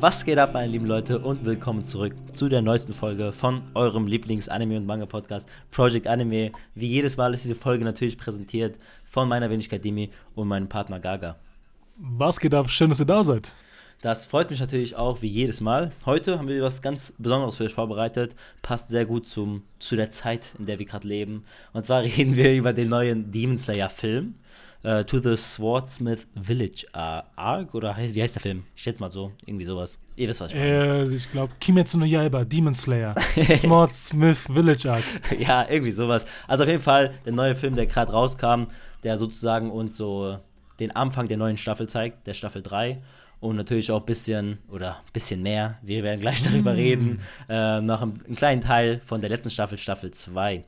Was geht ab, meine lieben Leute, und willkommen zurück zu der neuesten Folge von eurem Lieblings-Anime- und Manga-Podcast Project Anime. Wie jedes Mal ist diese Folge natürlich präsentiert von meiner Wenigkeit Demi und meinem Partner Gaga. Was geht ab? Schön, dass ihr da seid. Das freut mich natürlich auch wie jedes Mal. Heute haben wir was ganz Besonderes für euch vorbereitet. Passt sehr gut zum, zu der Zeit, in der wir gerade leben. Und zwar reden wir über den neuen Demon Slayer-Film. Uh, to the Swordsmith Village uh, Arc oder wie heißt der Film? Ich schätze mal so, irgendwie sowas. Ihr wisst, was ich meine. Äh, ich glaube, Kimetsu no Yaiba, Demon Slayer, Swordsmith Village Arc. ja, irgendwie sowas. Also auf jeden Fall der neue Film, der gerade rauskam, der sozusagen uns so den Anfang der neuen Staffel zeigt, der Staffel 3 und natürlich auch ein bisschen oder ein bisschen mehr, wir werden gleich darüber mm. reden, äh, noch einen, einen, kleinen Teil von der letzten Staffel, Staffel 2.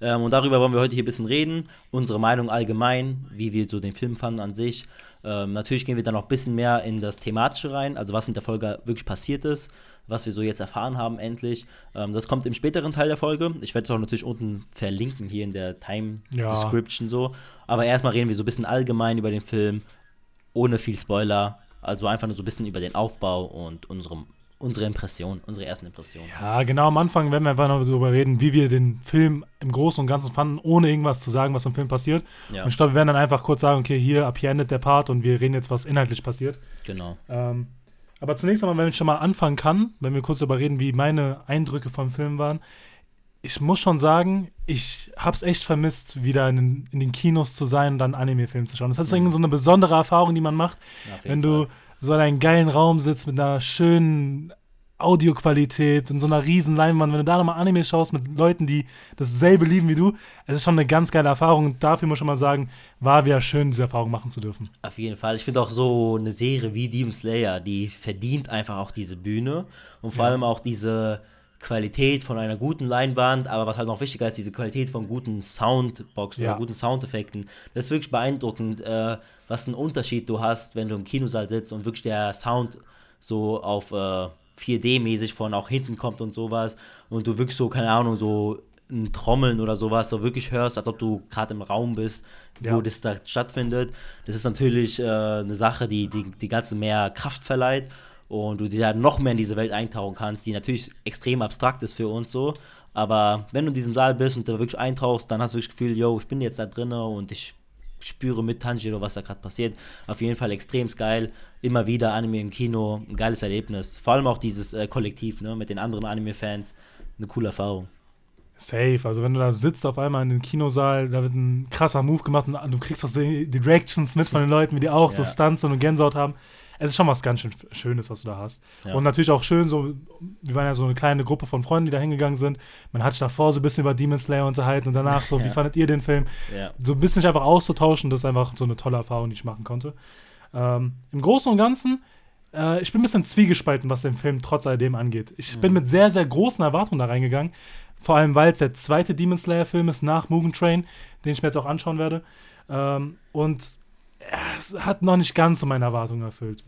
Ähm, und darüber wollen wir heute hier ein bisschen reden, unsere Meinung allgemein, wie wir so den Film fanden an sich. Ähm, natürlich gehen wir dann noch ein bisschen mehr in das Thematische rein, also was in der Folge wirklich passiert ist, was wir so jetzt erfahren haben endlich. Ähm, das kommt im späteren Teil der Folge. Ich werde es auch natürlich unten verlinken hier in der Time ja. Description so. Aber erstmal reden wir so ein bisschen allgemein über den Film, ohne viel Spoiler. Also einfach nur so ein bisschen über den Aufbau und unserem unsere Impression, unsere ersten Impressionen. Ja, genau, am Anfang werden wir einfach noch darüber reden, wie wir den Film im Großen und Ganzen fanden, ohne irgendwas zu sagen, was im Film passiert. Ja. Und ich glaube, wir werden dann einfach kurz sagen, okay, hier, ab hier endet der Part und wir reden jetzt, was inhaltlich passiert. Genau. Ähm, aber zunächst einmal, wenn ich schon mal anfangen kann, wenn wir kurz darüber reden, wie meine Eindrücke vom Film waren, ich muss schon sagen, ich habe es echt vermisst, wieder in, in, den Kinos zu sein und dann Anime-Film zu schauen. Das ist mhm. irgendwie so eine besondere Erfahrung, die man macht, ja, wenn du Fall so in einem geilen Raum sitzt mit einer schönen Audioqualität und so einer riesen Leinwand, wenn du da nochmal Anime schaust mit Leuten, die dasselbe lieben wie du, es ist schon eine ganz geile Erfahrung und dafür muss ich schon mal sagen, war wieder schön, diese Erfahrung machen zu dürfen. Auf jeden Fall. Ich finde auch so eine Serie wie Demon Slayer, die verdient einfach auch diese Bühne und vor ja. allem auch diese Qualität von einer guten Leinwand, aber was halt noch wichtiger ist, diese Qualität von guten Soundboxen ja. oder guten Soundeffekten. Das ist wirklich beeindruckend, äh, was ein Unterschied du hast, wenn du im Kinosaal sitzt und wirklich der Sound so auf äh, 4D-mäßig von auch hinten kommt und sowas und du wirklich so, keine Ahnung, so ein Trommeln oder sowas so wirklich hörst, als ob du gerade im Raum bist, wo ja. das da stattfindet. Das ist natürlich äh, eine Sache, die, die die ganze mehr Kraft verleiht und du dir noch mehr in diese Welt eintauchen kannst, die natürlich extrem abstrakt ist für uns so. Aber wenn du in diesem Saal bist und da wirklich eintauchst, dann hast du wirklich das Gefühl, yo, ich bin jetzt da drin und ich spüre mit Tanjiro, was da gerade passiert. Auf jeden Fall extrem geil. Immer wieder Anime im Kino, ein geiles Erlebnis. Vor allem auch dieses äh, Kollektiv ne, mit den anderen Anime-Fans. Eine coole Erfahrung. Safe. Also wenn du da sitzt auf einmal in den Kinosaal, da wird ein krasser Move gemacht und du kriegst auch die Reactions mit von den Leuten, wie die auch ja. so Stunts und Gänsehaut haben es ist schon was ganz schön Schönes, was du da hast. Ja. Und natürlich auch schön, so, wir waren ja so eine kleine Gruppe von Freunden, die da hingegangen sind. Man hat sich davor so ein bisschen über Demon Slayer unterhalten und danach so, ja. wie fandet ihr den Film? Ja. So ein bisschen sich einfach auszutauschen, das ist einfach so eine tolle Erfahrung, die ich machen konnte. Ähm, Im Großen und Ganzen, äh, ich bin ein bisschen zwiegespalten, was den Film trotz alledem angeht. Ich mhm. bin mit sehr, sehr großen Erwartungen da reingegangen. Vor allem, weil es der zweite Demon Slayer-Film ist nach Mugen Train, den ich mir jetzt auch anschauen werde. Ähm, und es hat noch nicht ganz so meine Erwartungen erfüllt.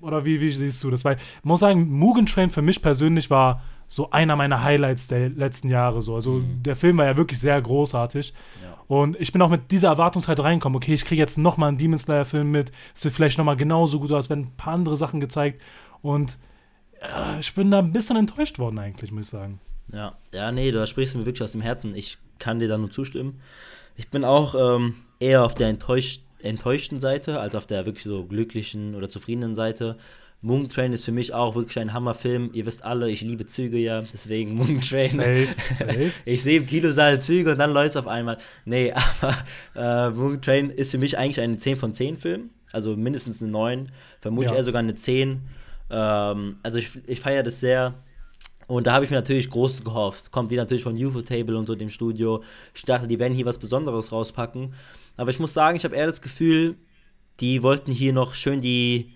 Oder wie, wie siehst du das? Weil ich muss sagen, Mugen Train für mich persönlich war so einer meiner Highlights der letzten Jahre. So. Also mhm. der Film war ja wirklich sehr großartig. Ja. Und ich bin auch mit dieser Erwartungshaltung reingekommen. Okay, ich kriege jetzt nochmal einen Demon Slayer-Film mit. Es wird vielleicht nochmal genauso gut aus, werden ein paar andere Sachen gezeigt. Und äh, ich bin da ein bisschen enttäuscht worden, eigentlich, muss ich sagen. Ja, ja, nee, du sprichst mir wirklich aus dem Herzen. Ich kann dir da nur zustimmen. Ich bin auch ähm, eher auf der enttäuscht enttäuschten Seite, als auf der wirklich so glücklichen oder zufriedenen Seite. Moon Train ist für mich auch wirklich ein Hammerfilm. Ihr wisst alle, ich liebe Züge ja, deswegen Moon Train. Safe, safe. ich sehe im Kinosaal Züge und dann läuft es auf einmal. Nee, aber äh, Moon Train ist für mich eigentlich ein 10 von 10 Film. Also mindestens eine 9, vermutlich ja. eher sogar eine 10. Ähm, also ich, ich feiere das sehr. Und da habe ich mir natürlich Großes gehofft. Kommt wie natürlich von UFO Table und so dem Studio. Ich dachte, die werden hier was Besonderes rauspacken. Aber ich muss sagen, ich habe eher das Gefühl, die wollten hier noch schön die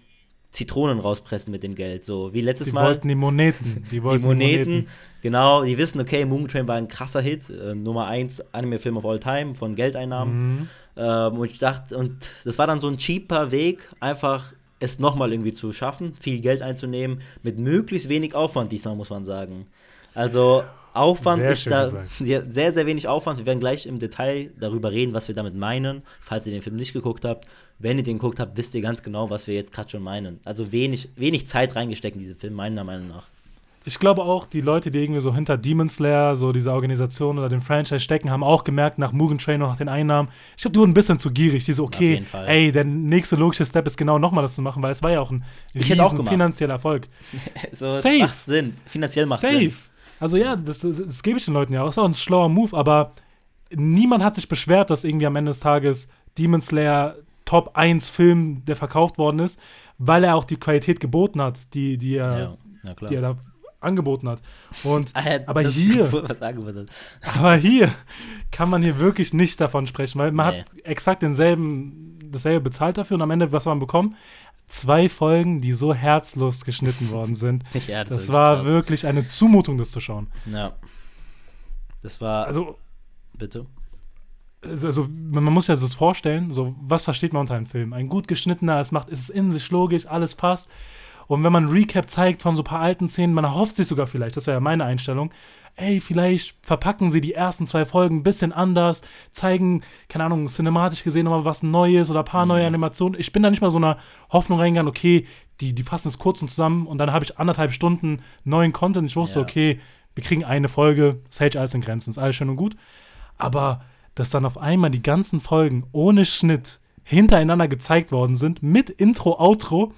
Zitronen rauspressen mit dem Geld. So wie letztes die Mal. Die wollten die Moneten. Die, wollten die Moneten, Moneten. Genau, die wissen, okay, Moon Train war ein krasser Hit. Äh, Nummer 1 Anime-Film of all time von Geldeinnahmen. Mhm. Ähm, und ich dachte, und das war dann so ein cheaper Weg, einfach es nochmal irgendwie zu schaffen, viel Geld einzunehmen, mit möglichst wenig Aufwand diesmal, muss man sagen. Also Aufwand Sehr ist da gesagt. sehr, sehr, wenig Aufwand. Wir werden gleich im Detail darüber reden, was wir damit meinen, falls ihr den Film nicht geguckt habt. Wenn ihr den geguckt habt, wisst ihr ganz genau, was wir jetzt gerade schon meinen. Also wenig, wenig Zeit reingesteckt in diesen Film, meiner Meinung nach. Ich glaube auch, die Leute, die irgendwie so hinter Demon Slayer, so diese Organisation oder dem Franchise stecken, haben auch gemerkt, nach Mugen Train und nach den Einnahmen, ich glaube, die wurden ein bisschen zu gierig. Die so, okay, ey, der nächste logische Step ist genau nochmal das zu machen, weil es war ja auch ein riesen finanzieller Erfolg. So, Safe. macht Sinn. Finanziell macht Safe. Sinn. Also ja, das, das, das gebe ich den Leuten ja auch. Ist auch ein schlauer Move, aber niemand hat sich beschwert, dass irgendwie am Ende des Tages Demon Slayer Top 1 Film, der verkauft worden ist, weil er auch die Qualität geboten hat, die, die, er, Ja, die er da angeboten hat. Und Ah, aber hier-? Aber hier kann man hier wirklich nicht davon sprechen, weil man Nee. hat exakt denselben, dasselbe bezahlt dafür und am Ende, was man bekommen? Zwei Folgen, die so herzlos geschnitten worden sind. Ja, Das, ist war krass. wirklich eine Zumutung, das zu schauen. Ja. Das war. Also, bitte. also also, man man muss ja das vorstellen, so, was versteht man unter einem Film? Ein gut geschnittener, es macht, es ist in sich logisch, alles passt. Und wenn man ein Recap zeigt von so ein paar alten Szenen, man erhofft sich sogar vielleicht, das wäre ja meine Einstellung, ey, vielleicht verpacken sie die ersten zwei Folgen ein bisschen anders, zeigen, keine Ahnung, cinematisch gesehen nochmal was Neues oder ein paar neue Animationen. Ich bin da nicht mal so einer Hoffnung reingegangen, okay, die, die fassen es kurz und zusammen und dann habe ich anderthalb Stunden neuen Content. Ich wusste, Ja. okay, wir kriegen eine Folge, hält alles in Grenzen, ist alles schön und gut. Aber dass dann auf einmal die ganzen Folgen ohne Schnitt hintereinander gezeigt worden sind, mit Intro, Outro,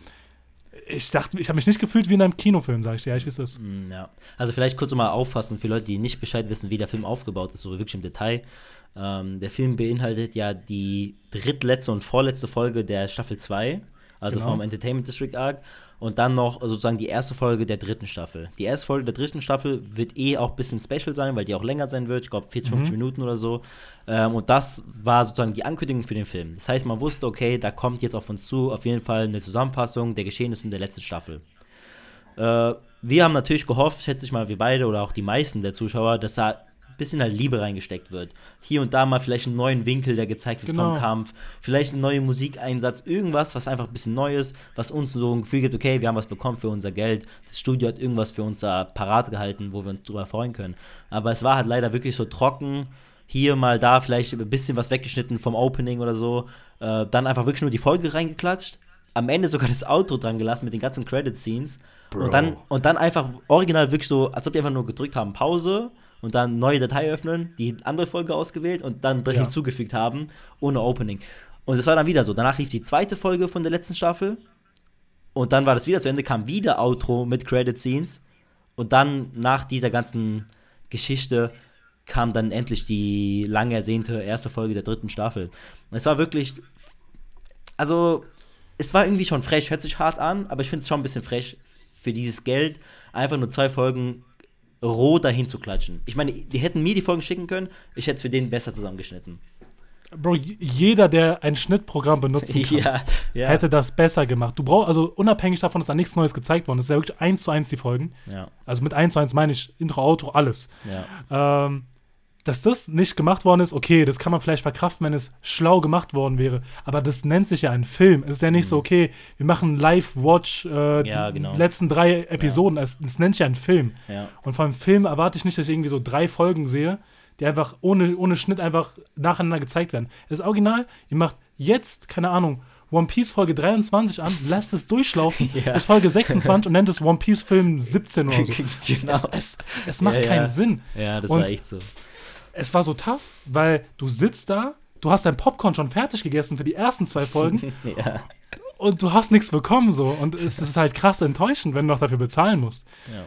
ich dachte, ich habe mich nicht gefühlt wie in einem Kinofilm, sag ich dir. Ja, ich weiß es. Mm, Ja. Also vielleicht kurz mal auffassen für Leute, die nicht Bescheid wissen, wie der Film aufgebaut ist, so wirklich im Detail. Ähm, der Film beinhaltet ja die drittletzte und vorletzte Folge der Staffel 2, also Genau. vom Entertainment District Arc. Und dann noch sozusagen die erste Folge der dritten Staffel. Die erste Folge der dritten Staffel wird eh auch ein bisschen special sein, weil die auch länger sein wird. Ich glaube 40, 50 Minuten oder so. Ähm, und das war sozusagen die Ankündigung für den Film. Das heißt, man wusste, okay, da kommt jetzt auf uns zu auf jeden Fall eine Zusammenfassung der Geschehnisse in der letzten Staffel. Äh, wir haben natürlich gehofft, schätze ich mal, wir beide oder auch die meisten der Zuschauer, dass da bisschen halt Liebe reingesteckt wird. Hier und da mal vielleicht einen neuen Winkel, der gezeigt wird Genau. vom Kampf. Vielleicht einen neuen Musikeinsatz, irgendwas, was einfach ein bisschen Neues, was uns so ein Gefühl gibt, okay, wir haben was bekommen für unser Geld. Das Studio hat irgendwas für uns da parat gehalten, wo wir uns drüber freuen können. Aber es war halt leider wirklich so trocken. Hier mal da vielleicht ein bisschen was weggeschnitten vom Opening oder so. Äh, dann einfach wirklich nur die Folge reingeklatscht. Am Ende sogar das Outro dran gelassen mit den ganzen Credit-Scenes. Und dann, und dann einfach original wirklich so, als ob die einfach nur gedrückt haben, Pause und dann neue Datei öffnen, die andere Folge ausgewählt und dann Ja. hinzugefügt haben, ohne Opening. Und es war dann wieder so. Danach lief die zweite Folge von der letzten Staffel und dann war das wieder zu Ende, kam wieder Outro mit Credit Scenes und dann nach dieser ganzen Geschichte kam dann endlich die lang ersehnte erste Folge der dritten Staffel. Und es war wirklich, also es war irgendwie schon frech, hört sich hart an, aber ich finde es schon ein bisschen frech für dieses Geld, einfach nur zwei Folgen roh dahin zu klatschen. Ich meine, die hätten mir die Folgen schicken können, ich hätte es für den besser zusammengeschnitten. Bro, jeder, der ein Schnittprogramm benutzen kann, ja, ja. hätte das besser gemacht. Du brauchst, also unabhängig davon, dass da nichts Neues gezeigt worden ist, ist ja wirklich eins zu eins die Folgen. ja, Also mit eins zu eins meine ich Intro, Outro, alles. ja. Ähm, dass das nicht gemacht worden ist, okay, das kann man vielleicht verkraften, wenn es schlau gemacht worden wäre. Aber das nennt sich ja ein Film. Es ist ja nicht so, okay, wir machen Live-Watch äh, Mhm. Ja, genau. die letzten drei Episoden. Es, es nennt sich ja ein Film. ja. Und vom Film erwarte ich nicht, dass ich irgendwie so drei Folgen sehe, die einfach ohne, ohne Schnitt einfach nacheinander gezeigt werden. Das ist original, ihr macht jetzt, keine Ahnung, One Piece Folge 23 an, lasst es durchlaufen Ja. bis Folge 26 und nennt es One Piece Film 17 oder so. genau. Es, es, es macht Ja, ja. keinen Sinn. Ja, das Und- war echt so. Es war so tough, weil du sitzt da, du hast dein Popcorn schon fertig gegessen für die ersten zwei Folgen ja. und du hast nichts bekommen so. Und es ist halt krass enttäuschend, wenn du noch dafür bezahlen musst. ja.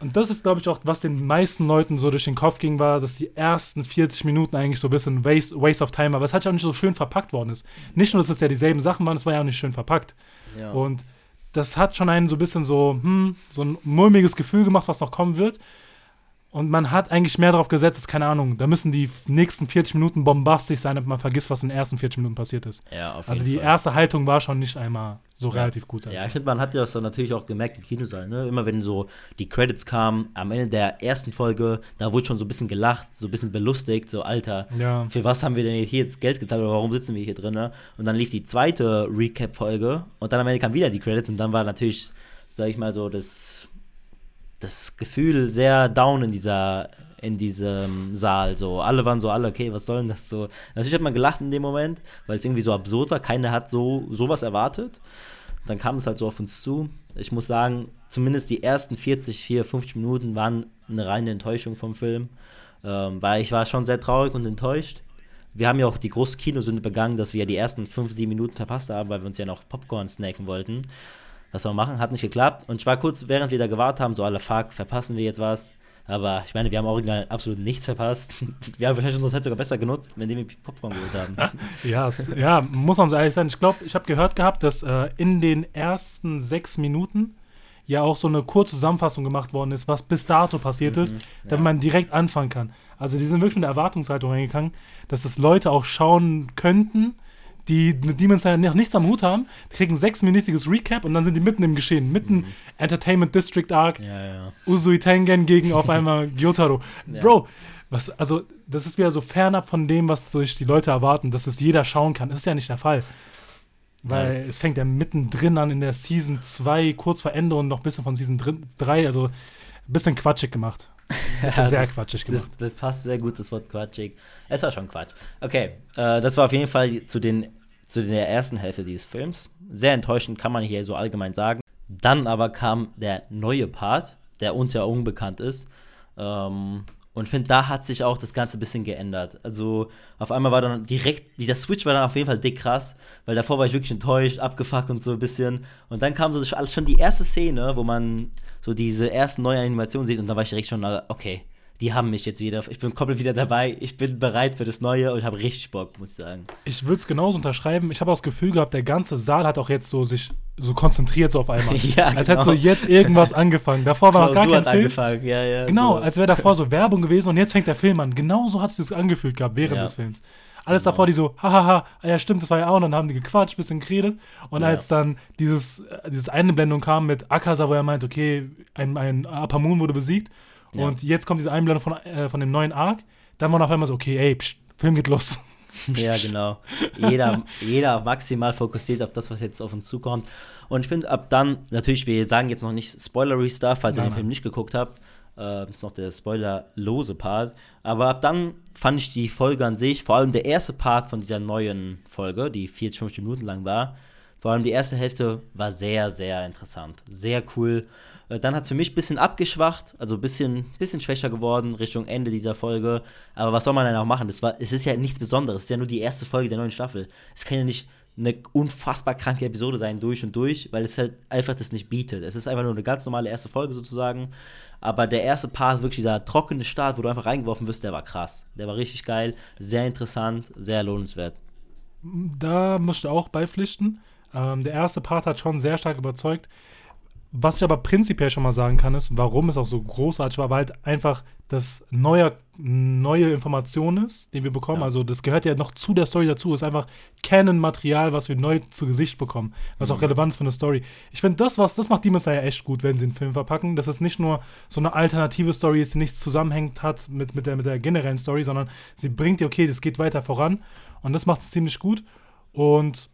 Und das ist, glaube ich, auch, was den meisten Leuten so durch den Kopf ging, war, dass die ersten 40 Minuten eigentlich so ein bisschen Waste, waste of Time war, aber es hat ja auch nicht so schön verpackt worden ist. Nicht nur, dass es ja dieselben Sachen waren, es war ja auch nicht schön verpackt. ja. Und das hat schon einen so ein bisschen so, hm, so ein mulmiges Gefühl gemacht, was noch kommen wird. Und man hat eigentlich mehr darauf gesetzt, keine Ahnung, da müssen die nächsten 40 Minuten bombastisch sein, damit man vergisst, was in den ersten 40 Minuten passiert ist. ja, auf Also jeden die Fall. erste Haltung war schon nicht einmal so relativ gut. Ja, ich finde, man hat das dann natürlich auch gemerkt im Kinosaal, ne? Immer wenn so die Credits kamen, am Ende der ersten Folge, da wurde schon so ein bisschen gelacht, so ein bisschen belustigt, so, Alter, Ja. für was haben wir denn hier jetzt Geld gezahlt oder warum sitzen wir hier drin? Ne? Und dann lief die zweite Recap-Folge und dann am Ende kamen wieder die Credits und dann war natürlich, sag ich mal so, das das Gefühl sehr down in dieser in diesem Saal. So, alle waren so, alle, okay, was soll denn das so? Natürlich hat man gelacht in dem Moment, weil es irgendwie so absurd war. Keiner hat so sowas erwartet. Dann kam es halt so auf uns zu. Ich muss sagen, zumindest die ersten 40, 4, 50 Minuten waren eine reine Enttäuschung vom Film. Ähm, weil ich war schon sehr traurig und enttäuscht. Wir haben ja auch die große Kinosünde begangen, dass wir ja die ersten 5, 7 Minuten verpasst haben, weil wir uns ja noch Popcorn snacken wollten. Was wir machen, hat nicht geklappt. Und ich war kurz, während wir da gewartet haben, so alle fuck, verpassen wir jetzt was? Aber ich meine, wir haben original absolut nichts verpasst. Wir haben wahrscheinlich unsere Zeit sogar besser genutzt, indem wir Popcorn geholt haben. ja, es, ja, muss man so ehrlich sein. Ich glaube, ich habe gehört gehabt, dass äh, in den ersten sechs Minuten ja auch so eine kurze Zusammenfassung gemacht worden ist, was bis dato passiert mhm, ist, damit ja. man direkt anfangen kann. Also die sind wirklich mit der Erwartungshaltung reingegangen, dass es Leute auch schauen könnten, die mit Demon Slayer noch nichts am Hut haben, kriegen ein sechsminütiges Recap und dann sind die mitten im Geschehen. Mitten mhm. Entertainment District Arc, ja, ja. Usui Tengen gegen auf einmal Gyotaro. Ja. Bro, was, also, das ist wieder so fernab von dem, was sich die Leute erwarten, dass es jeder schauen kann. Das ist ja nicht der Fall. Weil ja, es fängt ja mittendrin an in der Season 2, kurz vor Ende und noch ein bisschen von Season 3, also ein bisschen quatschig gemacht. Bisschen ja, sehr das, quatschig gemacht. Das, das, passt sehr gut, das Wort quatschig. Es war schon Quatsch. Okay, äh, das war auf jeden Fall zu den zu der ersten Hälfte dieses Films. Sehr enttäuschend kann man hier so allgemein sagen. Dann aber kam der neue Part, der uns ja unbekannt ist. Ähm, und ich finde, da hat sich auch das Ganze ein bisschen geändert. Also auf einmal war dann direkt, dieser Switch war dann auf jeden Fall dick krass, weil davor war ich wirklich enttäuscht, abgefuckt und so ein bisschen. Und dann kam so schon die erste Szene, wo man so diese ersten neuen Animationen sieht und da war ich direkt schon, okay, die haben mich jetzt wieder. Ich bin komplett wieder dabei. Ich bin bereit für das Neue und habe richtig Bock, muss ich sagen. Ich würde es genauso unterschreiben. Ich habe auch das Gefühl gehabt, der ganze Saal hat auch jetzt so sich so konzentriert so auf einmal. ja, als genau. hätte so jetzt irgendwas angefangen. Davor war noch gar kein Film. Angefangen. Ja, ja, genau, so. als wäre davor so Werbung gewesen und jetzt fängt der Film an. Genauso hat es sich angefühlt gehabt während ja. des Films. Alles genau. davor, die so, hahaha, ah ja stimmt, das war ja auch, und dann haben die gequatscht, bisschen geredet. Und ja. als dann dieses, äh, dieses Einblendung kam mit Akasa, wo er meint, okay, ein, ein Apamun wurde besiegt ja. Und jetzt kommt diese Einblendung von, äh, von dem neuen Arc. Dann war noch einmal so, okay, ey, pst, Film geht los. ja, genau. Jeder, jeder maximal fokussiert auf das, was jetzt auf uns zukommt. Und ich finde, ab dann, natürlich, wir sagen jetzt noch nicht spoilery Stuff, falls ihr den Film nicht geguckt habt. Äh, das ist noch der spoilerlose Part. Aber ab dann fand ich die Folge an sich, vor allem der erste Part von dieser neuen Folge, die 40, 50 Minuten lang war, vor allem die erste Hälfte war sehr, sehr interessant. Sehr cool. Äh, dann hat es für mich ein bisschen abgeschwacht, also ein bisschen, bisschen schwächer geworden Richtung Ende dieser Folge. Aber was soll man denn auch machen? Das war, es ist ja nichts Besonderes. Es ist ja nur die erste Folge der neuen Staffel. Es kann ja nicht eine unfassbar kranke Episode sein, durch und durch, weil es halt einfach das nicht bietet. Es ist einfach nur eine ganz normale erste Folge sozusagen. Aber der erste Part, wirklich dieser trockene Start, wo du einfach reingeworfen wirst, der war krass. Der war richtig geil, sehr interessant, sehr lohnenswert. Da musst du auch beipflichten. Ähm, der erste Part hat schon sehr stark überzeugt. Was ich aber prinzipiell schon mal sagen kann, ist, warum es auch so großartig war, weil halt einfach das neue, neue Information ist, den wir bekommen. Ja. Also das gehört ja noch zu der Story dazu. Ist einfach Canon-Material, was wir neu zu Gesicht bekommen, was mhm. auch relevant ist für eine Story. Ich finde, das, was, das macht Demon Slayer echt gut, wenn sie einen Film verpacken, dass es nicht nur so eine alternative Story ist, die nichts zusammenhängt hat mit, mit, der, mit der generellen Story, sondern sie bringt dir, okay, das geht weiter voran. Und das macht es ziemlich gut. Und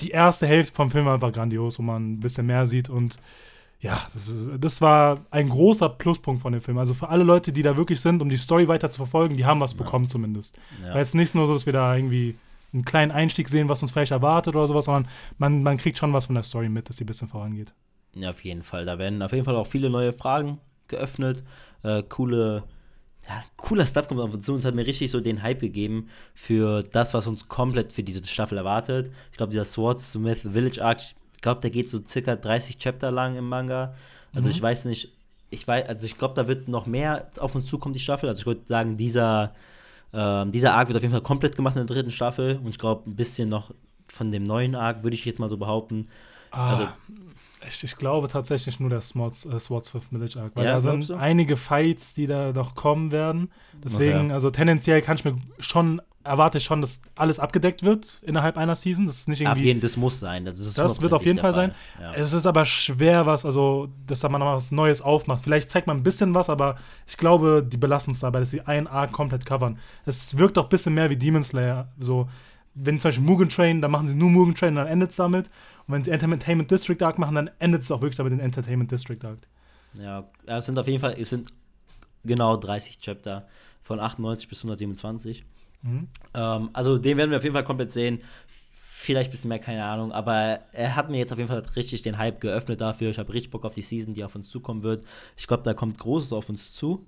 die erste Hälfte vom Film war einfach grandios, wo man ein bisschen mehr sieht und ja, das, das, war ein großer Pluspunkt von dem Film. Also für alle Leute, die da wirklich sind, um die Story weiter zu verfolgen, die haben was ja. bekommen zumindest. Ja. Weil es nicht nur so, dass wir da irgendwie einen kleinen Einstieg sehen, was uns vielleicht erwartet oder sowas, sondern man, man kriegt schon was von der Story mit, dass die ein bisschen vorangeht. Ja, auf jeden Fall. Da werden auf jeden Fall auch viele neue Fragen geöffnet. Äh, coole, ja, cooler Stuff kommt auf uns zu. Uns hat mir richtig so den Hype gegeben für das, was uns komplett für diese Staffel erwartet. Ich glaube, dieser Swordsmith Village Arc, ich glaube, der geht so circa 30 Chapter lang im Manga. Also mhm. ich weiß nicht, ich weiß, also ich glaube, da wird noch mehr auf uns zukommen, die Staffel. Also ich würde sagen, dieser, äh, dieser Arc wird auf jeden Fall komplett gemacht in der dritten Staffel. Und ich glaube, ein bisschen noch von dem neuen Arc, würde ich jetzt mal so behaupten. Ah, also, ich, ich, glaube tatsächlich nur der Swords, äh, Swordsmith Village Arc, weil ja, da sind einige Fights, die da noch kommen werden. Deswegen, okay. also tendenziell kann ich mir schon erwarte ich schon, dass alles abgedeckt wird innerhalb einer Season. Das ist nicht irgendwie. Auf jeden, das muss sein. Das, ist das wird auf jeden Fall, Fall sein. Ja. Es ist aber schwer, was, also, dass da man noch was Neues aufmacht. Vielleicht zeigt man ein bisschen was, aber ich glaube, die belassen es dabei, dass sie einen Arc komplett covern. Es wirkt auch ein bisschen mehr wie Demon Slayer. So, wenn zum Beispiel Mugen Train, dann machen sie nur Mugen Train und dann endet es damit. Und wenn sie Entertainment District Arc machen, dann endet es auch wirklich damit in Entertainment District Arc. Ja, es sind auf jeden Fall, es sind genau 30 Chapter von 98 bis 127. Mhm. Ähm, also den werden wir auf jeden Fall komplett sehen. Vielleicht ein bisschen mehr, keine Ahnung. Aber er hat mir jetzt auf jeden Fall richtig den Hype geöffnet dafür. Ich habe richtig Bock auf die Season, die auf uns zukommen wird. Ich glaube, da kommt Großes auf uns zu.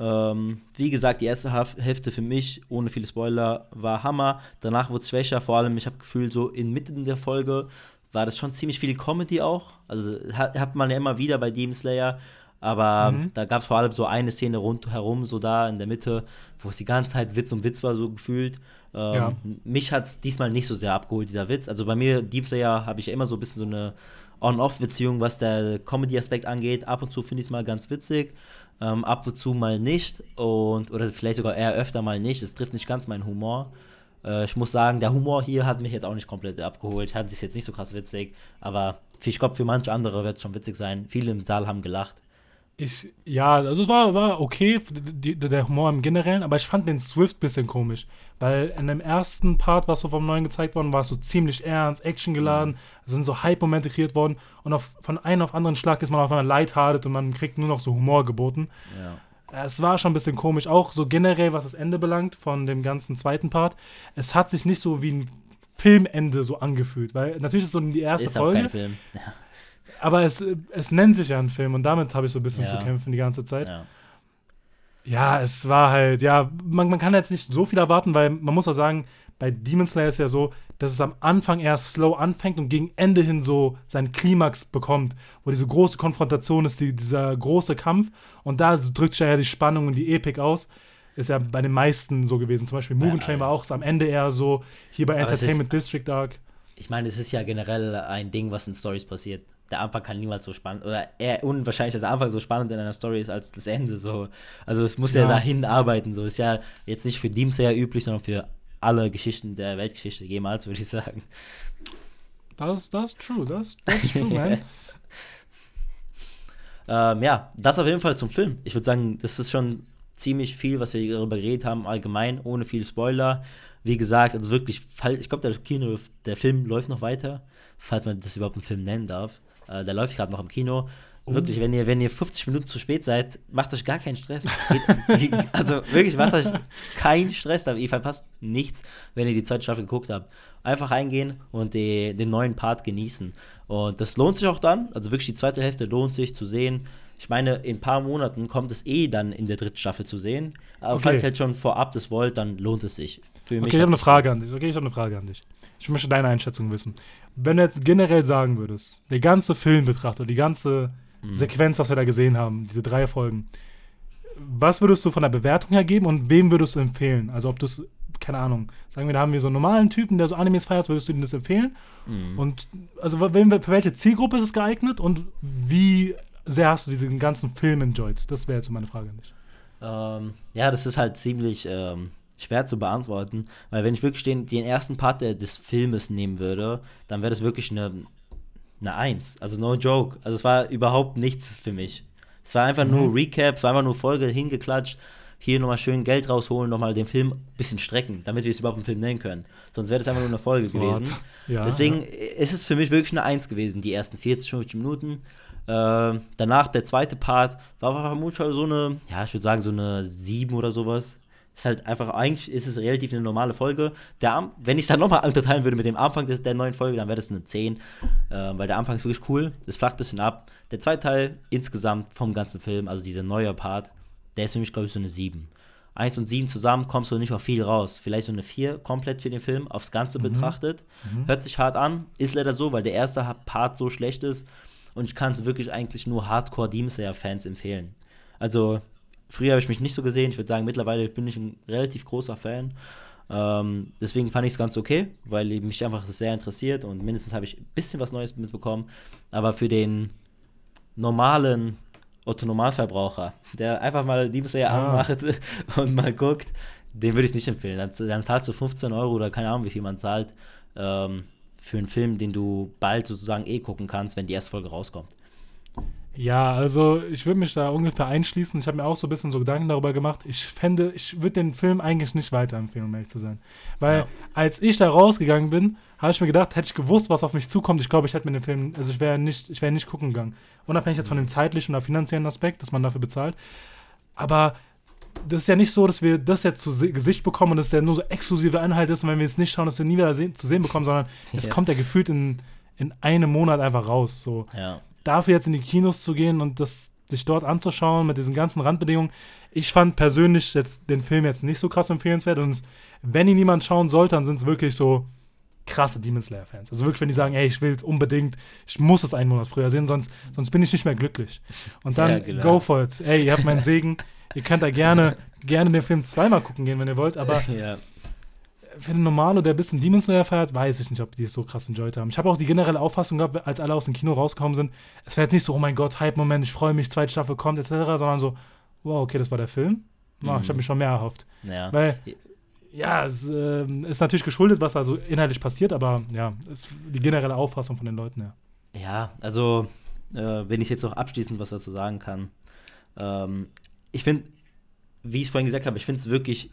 Ähm, wie gesagt, die erste Hälfte für mich, ohne viele Spoiler, war Hammer. Danach wurde es schwächer. Vor allem, ich habe Gefühl, so inmitten der Folge war das schon ziemlich viel Comedy auch. Also hat, hat man ja immer wieder bei Demon Slayer. Aber mhm. da gab es vor allem so eine Szene rundherum, so da in der Mitte, wo es die ganze Zeit Witz um Witz war, so gefühlt. Ähm, ja. Mich hat es diesmal nicht so sehr abgeholt, dieser Witz. Also bei mir, Deep Slayer, habe ich ja immer so ein bisschen so eine On-Off-Beziehung, was der Comedy-Aspekt angeht. Ab und zu finde ich es mal ganz witzig, ähm, ab und zu mal nicht. Und, oder vielleicht sogar eher öfter mal nicht. Es trifft nicht ganz meinen Humor. Äh, ich muss sagen, der Humor hier hat mich jetzt auch nicht komplett abgeholt. Ich hatte es jetzt nicht so krass witzig, aber ich glaube, für manche andere wird es schon witzig sein. Viele im Saal haben gelacht. Ich, ja, also es war, war okay, die, der Humor im Generellen, aber ich fand den Swift ein bisschen komisch. Weil in dem ersten Part, was so vom Neuen gezeigt worden war, es so ziemlich ernst, actiongeladen, mhm. sind so Hype-Momente kreiert worden und auf, von einem auf anderen Schlag ist man auf einmal lighthearted und man kriegt nur noch so Humor geboten. Ja. Es war schon ein bisschen komisch, auch so generell, was das Ende belangt von dem ganzen zweiten Part. Es hat sich nicht so wie ein Filmende so angefühlt, weil natürlich ist es so die erste ist Folge. Auch kein Film. Ja. Aber es, es nennt sich ja ein Film und damit habe ich so ein bisschen ja. zu kämpfen die ganze Zeit. Ja. ja. es war halt, ja, man, man kann jetzt nicht so viel erwarten, weil man muss auch sagen, bei Demon Slayer ist ja so, dass es am Anfang erst slow anfängt und gegen Ende hin so seinen Klimax bekommt, wo diese große Konfrontation ist, die, dieser große Kampf und da drückt sich ja die Spannung und die Epik aus. Ist ja bei den meisten so gewesen. Zum Beispiel Mugen Train war auch am Ende eher so, hier bei Entertainment District Arc. Ich meine, es ist ja generell ein Ding, was in Stories passiert der Anfang kann niemals so spannend, oder eher unwahrscheinlich, dass der Anfang so spannend in einer Story ist als das Ende. So. Also es muss ja, ja dahin arbeiten. So ist ja jetzt nicht für sehr üblich, sondern für alle Geschichten der Weltgeschichte jemals, würde ich sagen. Das, ist true, das, ist true, man. ähm, ja, das auf jeden Fall zum Film. Ich würde sagen, das ist schon ziemlich viel, was wir darüber geredet haben, allgemein, ohne viel Spoiler. Wie gesagt, also wirklich, ich glaube, der Kino, der Film läuft noch weiter, falls man das überhaupt einen Film nennen darf. Äh, der läuft gerade noch im Kino. Oh. Wirklich, wenn ihr, wenn ihr 50 Minuten zu spät seid, macht euch gar keinen Stress. Geht, also wirklich, macht euch keinen Stress, aber ihr verpasst nichts, wenn ihr die zweite Staffel geguckt habt. Einfach eingehen und die, den neuen Part genießen. Und das lohnt sich auch dann. Also wirklich die zweite Hälfte lohnt sich zu sehen. Ich meine, in ein paar Monaten kommt es eh dann in der dritten Staffel zu sehen. Aber okay. falls ihr halt schon vorab das wollt, dann lohnt es sich. Für okay, ich habe eine Frage an dich. Okay, ich habe eine Frage an dich. Ich möchte deine Einschätzung wissen. Wenn du jetzt generell sagen würdest, der ganze Film betrachtet, die ganze mhm. Sequenz, was wir da gesehen haben, diese drei Folgen, was würdest du von der Bewertung her geben und wem würdest du empfehlen? Also ob du es, keine Ahnung, sagen wir, da haben wir so einen normalen Typen, der so Animes feiert, würdest du ihm das empfehlen? Mhm. Und also für welche Zielgruppe ist es geeignet und wie sehr hast du diesen ganzen Film enjoyed? Das wäre jetzt meine Frage nicht. Ähm, ja, das ist halt ziemlich ähm, schwer zu beantworten, weil wenn ich wirklich den, den ersten Part des Filmes nehmen würde, dann wäre das wirklich eine, eine Eins. Also no joke. Also es war überhaupt nichts für mich. Es war einfach mhm. nur Recap, es war einfach nur Folge hingeklatscht, hier nochmal schön Geld rausholen, nochmal den Film ein bisschen strecken, damit wir es überhaupt einen Film nennen können. Sonst wäre das einfach nur eine Folge so gewesen. Ja, Deswegen ja. ist es für mich wirklich eine Eins gewesen, die ersten 40, 50 Minuten. Äh, danach der zweite Part war vermutlich so eine, ja, ich würde sagen so eine 7 oder sowas. Ist halt einfach, eigentlich ist es relativ eine normale Folge. Der, wenn ich es dann nochmal unterteilen würde mit dem Anfang des, der neuen Folge, dann wäre das eine 10. Äh, weil der Anfang ist wirklich cool. Es flacht ein bisschen ab. Der zweite Teil insgesamt vom ganzen Film, also dieser neue Part, der ist für mich, glaube ich, so eine 7. 1 und 7 zusammen kommst du nicht auf viel raus. Vielleicht so eine 4 komplett für den Film, aufs Ganze mhm. betrachtet. Mhm. Hört sich hart an, ist leider so, weil der erste Part so schlecht ist. Und ich kann es wirklich eigentlich nur Hardcore Demon Slayer-Fans empfehlen. Also, Früher habe ich mich nicht so gesehen. Ich würde sagen, mittlerweile bin ich ein relativ großer Fan. Ähm, deswegen fand ich es ganz okay, weil mich einfach sehr interessiert und mindestens habe ich ein bisschen was Neues mitbekommen. Aber für den normalen Otto-Normalverbraucher, der einfach mal Demon Slayer ah. anmacht und mal guckt, den würde ich es nicht empfehlen. Dann, dann, zahlst du 15 Euro oder keine Ahnung, wie viel man zahlt, ähm, für einen Film, den du bald sozusagen eh gucken kannst, wenn die erste Folge rauskommt. Ja, also ich würde mich da ungefähr einschließen. Ich habe mir auch so ein bisschen so Gedanken darüber gemacht. Ich fände, ich würde den Film eigentlich nicht weiterempfehlen, um ehrlich zu sein. Weil Ja. als ich da rausgegangen bin, habe ich mir gedacht, hätte ich gewusst, was auf mich zukommt, ich glaube, ich hätte mir den Film, also ich wäre nicht, ich wäre nicht gucken gegangen. Unabhängig jetzt von dem zeitlichen oder finanziellen Aspekt, dass man dafür bezahlt. Aber das ist ja nicht so, dass wir das jetzt zu Gesicht bekommen und das ja nur so exklusive Inhalt ist und wenn wir es nicht schauen, dass wir nie wieder sehen, zu sehen bekommen, sondern es kommt ja gefühlt in, in einem Monat einfach raus. So Ja. dafür jetzt in die Kinos zu gehen und das sich dort anzuschauen mit diesen ganzen Randbedingungen. Ich fand persönlich jetzt den Film jetzt nicht so krass empfehlenswert und es- wenn ihn niemand schauen sollte, dann sind es wirklich so krasse Demon Slayer Fans. Also wirklich, wenn die sagen, ey, ich will unbedingt, ich muss es einen Monat früher sehen, sonst, sonst bin ich nicht mehr glücklich. Und dann Ja, genau. go for it. Ey, ihr habt meinen Segen. ihr könnt da gerne, gerne den Film zweimal gucken gehen, wenn ihr wollt, aber ja. für den Normalo, der ein bisschen Demon Slayer feiert, weiß ich nicht, ob die es so krass enjoyed haben. Ich habe auch die generelle Auffassung gehabt, als alle aus dem Kino rausgekommen sind, es wäre jetzt nicht so, oh mein Gott, Hype-Moment, ich freue mich, zweite Staffel kommt, etc., sondern so, wow, okay, das war der Film. Oh, Mhm. Ich habe mir schon mehr erhofft. ja. Weil, ja, es ähm, ist natürlich geschuldet, was also inhaltlich passiert, aber ja, ist die generelle Auffassung von den Leuten, ja. Ja, also, äh, wenn ich jetzt noch abschließend was dazu sagen kann. Ähm, ich finde, wie ich es vorhin gesagt habe, ich finde es wirklich.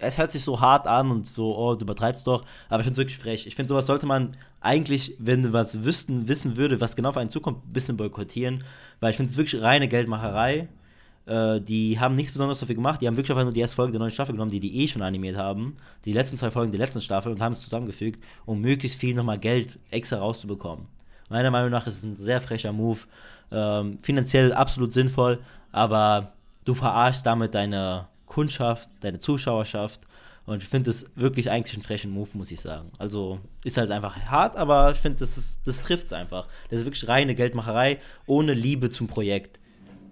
Es hört sich so hart an und so, oh, du übertreibst doch, aber ich finde es wirklich frech. Ich finde, sowas sollte man eigentlich, wenn du was wüssten, wissen würde, was genau auf einen zukommt, ein bisschen boykottieren, weil ich finde es wirklich reine Geldmacherei. Äh, die haben nichts Besonderes dafür gemacht, die haben wirklich einfach nur die erste Folge der neuen Staffel genommen, die die eh schon animiert haben, die letzten zwei Folgen der letzten Staffel und haben es zusammengefügt, um möglichst viel nochmal Geld extra rauszubekommen. Meiner Meinung nach ist es ein sehr frecher Move. Ähm, finanziell absolut sinnvoll, aber du verarschst damit deine Kundschaft, deine Zuschauerschaft. Und ich finde das wirklich eigentlich einen frechen Move, muss ich sagen. Also ist halt einfach hart, aber ich finde, das, das trifft es einfach. Das ist wirklich reine Geldmacherei, ohne Liebe zum Projekt.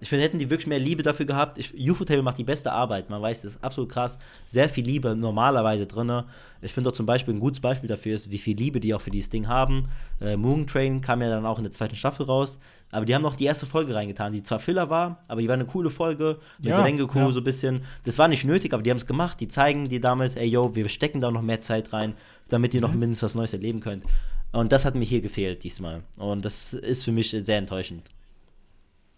Ich finde, hätten die wirklich mehr Liebe dafür gehabt. Ich, UFO-Table macht die beste Arbeit, man weiß, das ist absolut krass. Sehr viel Liebe normalerweise drin. Ich finde auch zum Beispiel ein gutes Beispiel dafür ist, wie viel Liebe die auch für dieses Ding haben. Äh, Moon Train kam ja dann auch in der zweiten Staffel raus. Aber die haben noch die erste Folge reingetan, die zwar Filler war, aber die war eine coole Folge mit Ja, Rengoku ja. so ein bisschen. Das war nicht nötig, aber die haben es gemacht. Die zeigen dir damit, ey yo, wir stecken da noch mehr Zeit rein, damit ihr noch Mhm. mindestens was Neues erleben könnt. Und das hat mir hier gefehlt diesmal. Und das ist für mich sehr enttäuschend.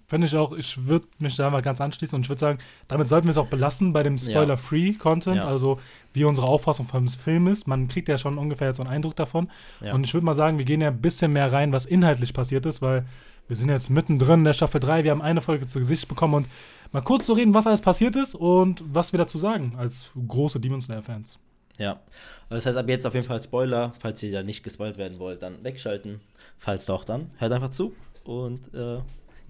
Finde ich auch, ich würde mich da mal ganz anschließen und ich würde sagen, damit sollten wir es auch belassen bei dem Spoiler-Free-Content, Ja. also wie unsere Auffassung vom Film ist. Man kriegt ja schon ungefähr jetzt so einen Eindruck davon. Ja. Und ich würde mal sagen, wir gehen ja ein bisschen mehr rein, was inhaltlich passiert ist, weil wir sind jetzt mittendrin in der Staffel 3, wir haben eine Folge zu Gesicht bekommen und mal kurz zu reden, was alles passiert ist und was wir dazu sagen als große Demon Slayer-Fans. Ja. Das heißt, ab jetzt auf jeden Fall Spoiler. Falls ihr da nicht gespoilt werden wollt, dann wegschalten. Falls doch, dann hört einfach zu und äh,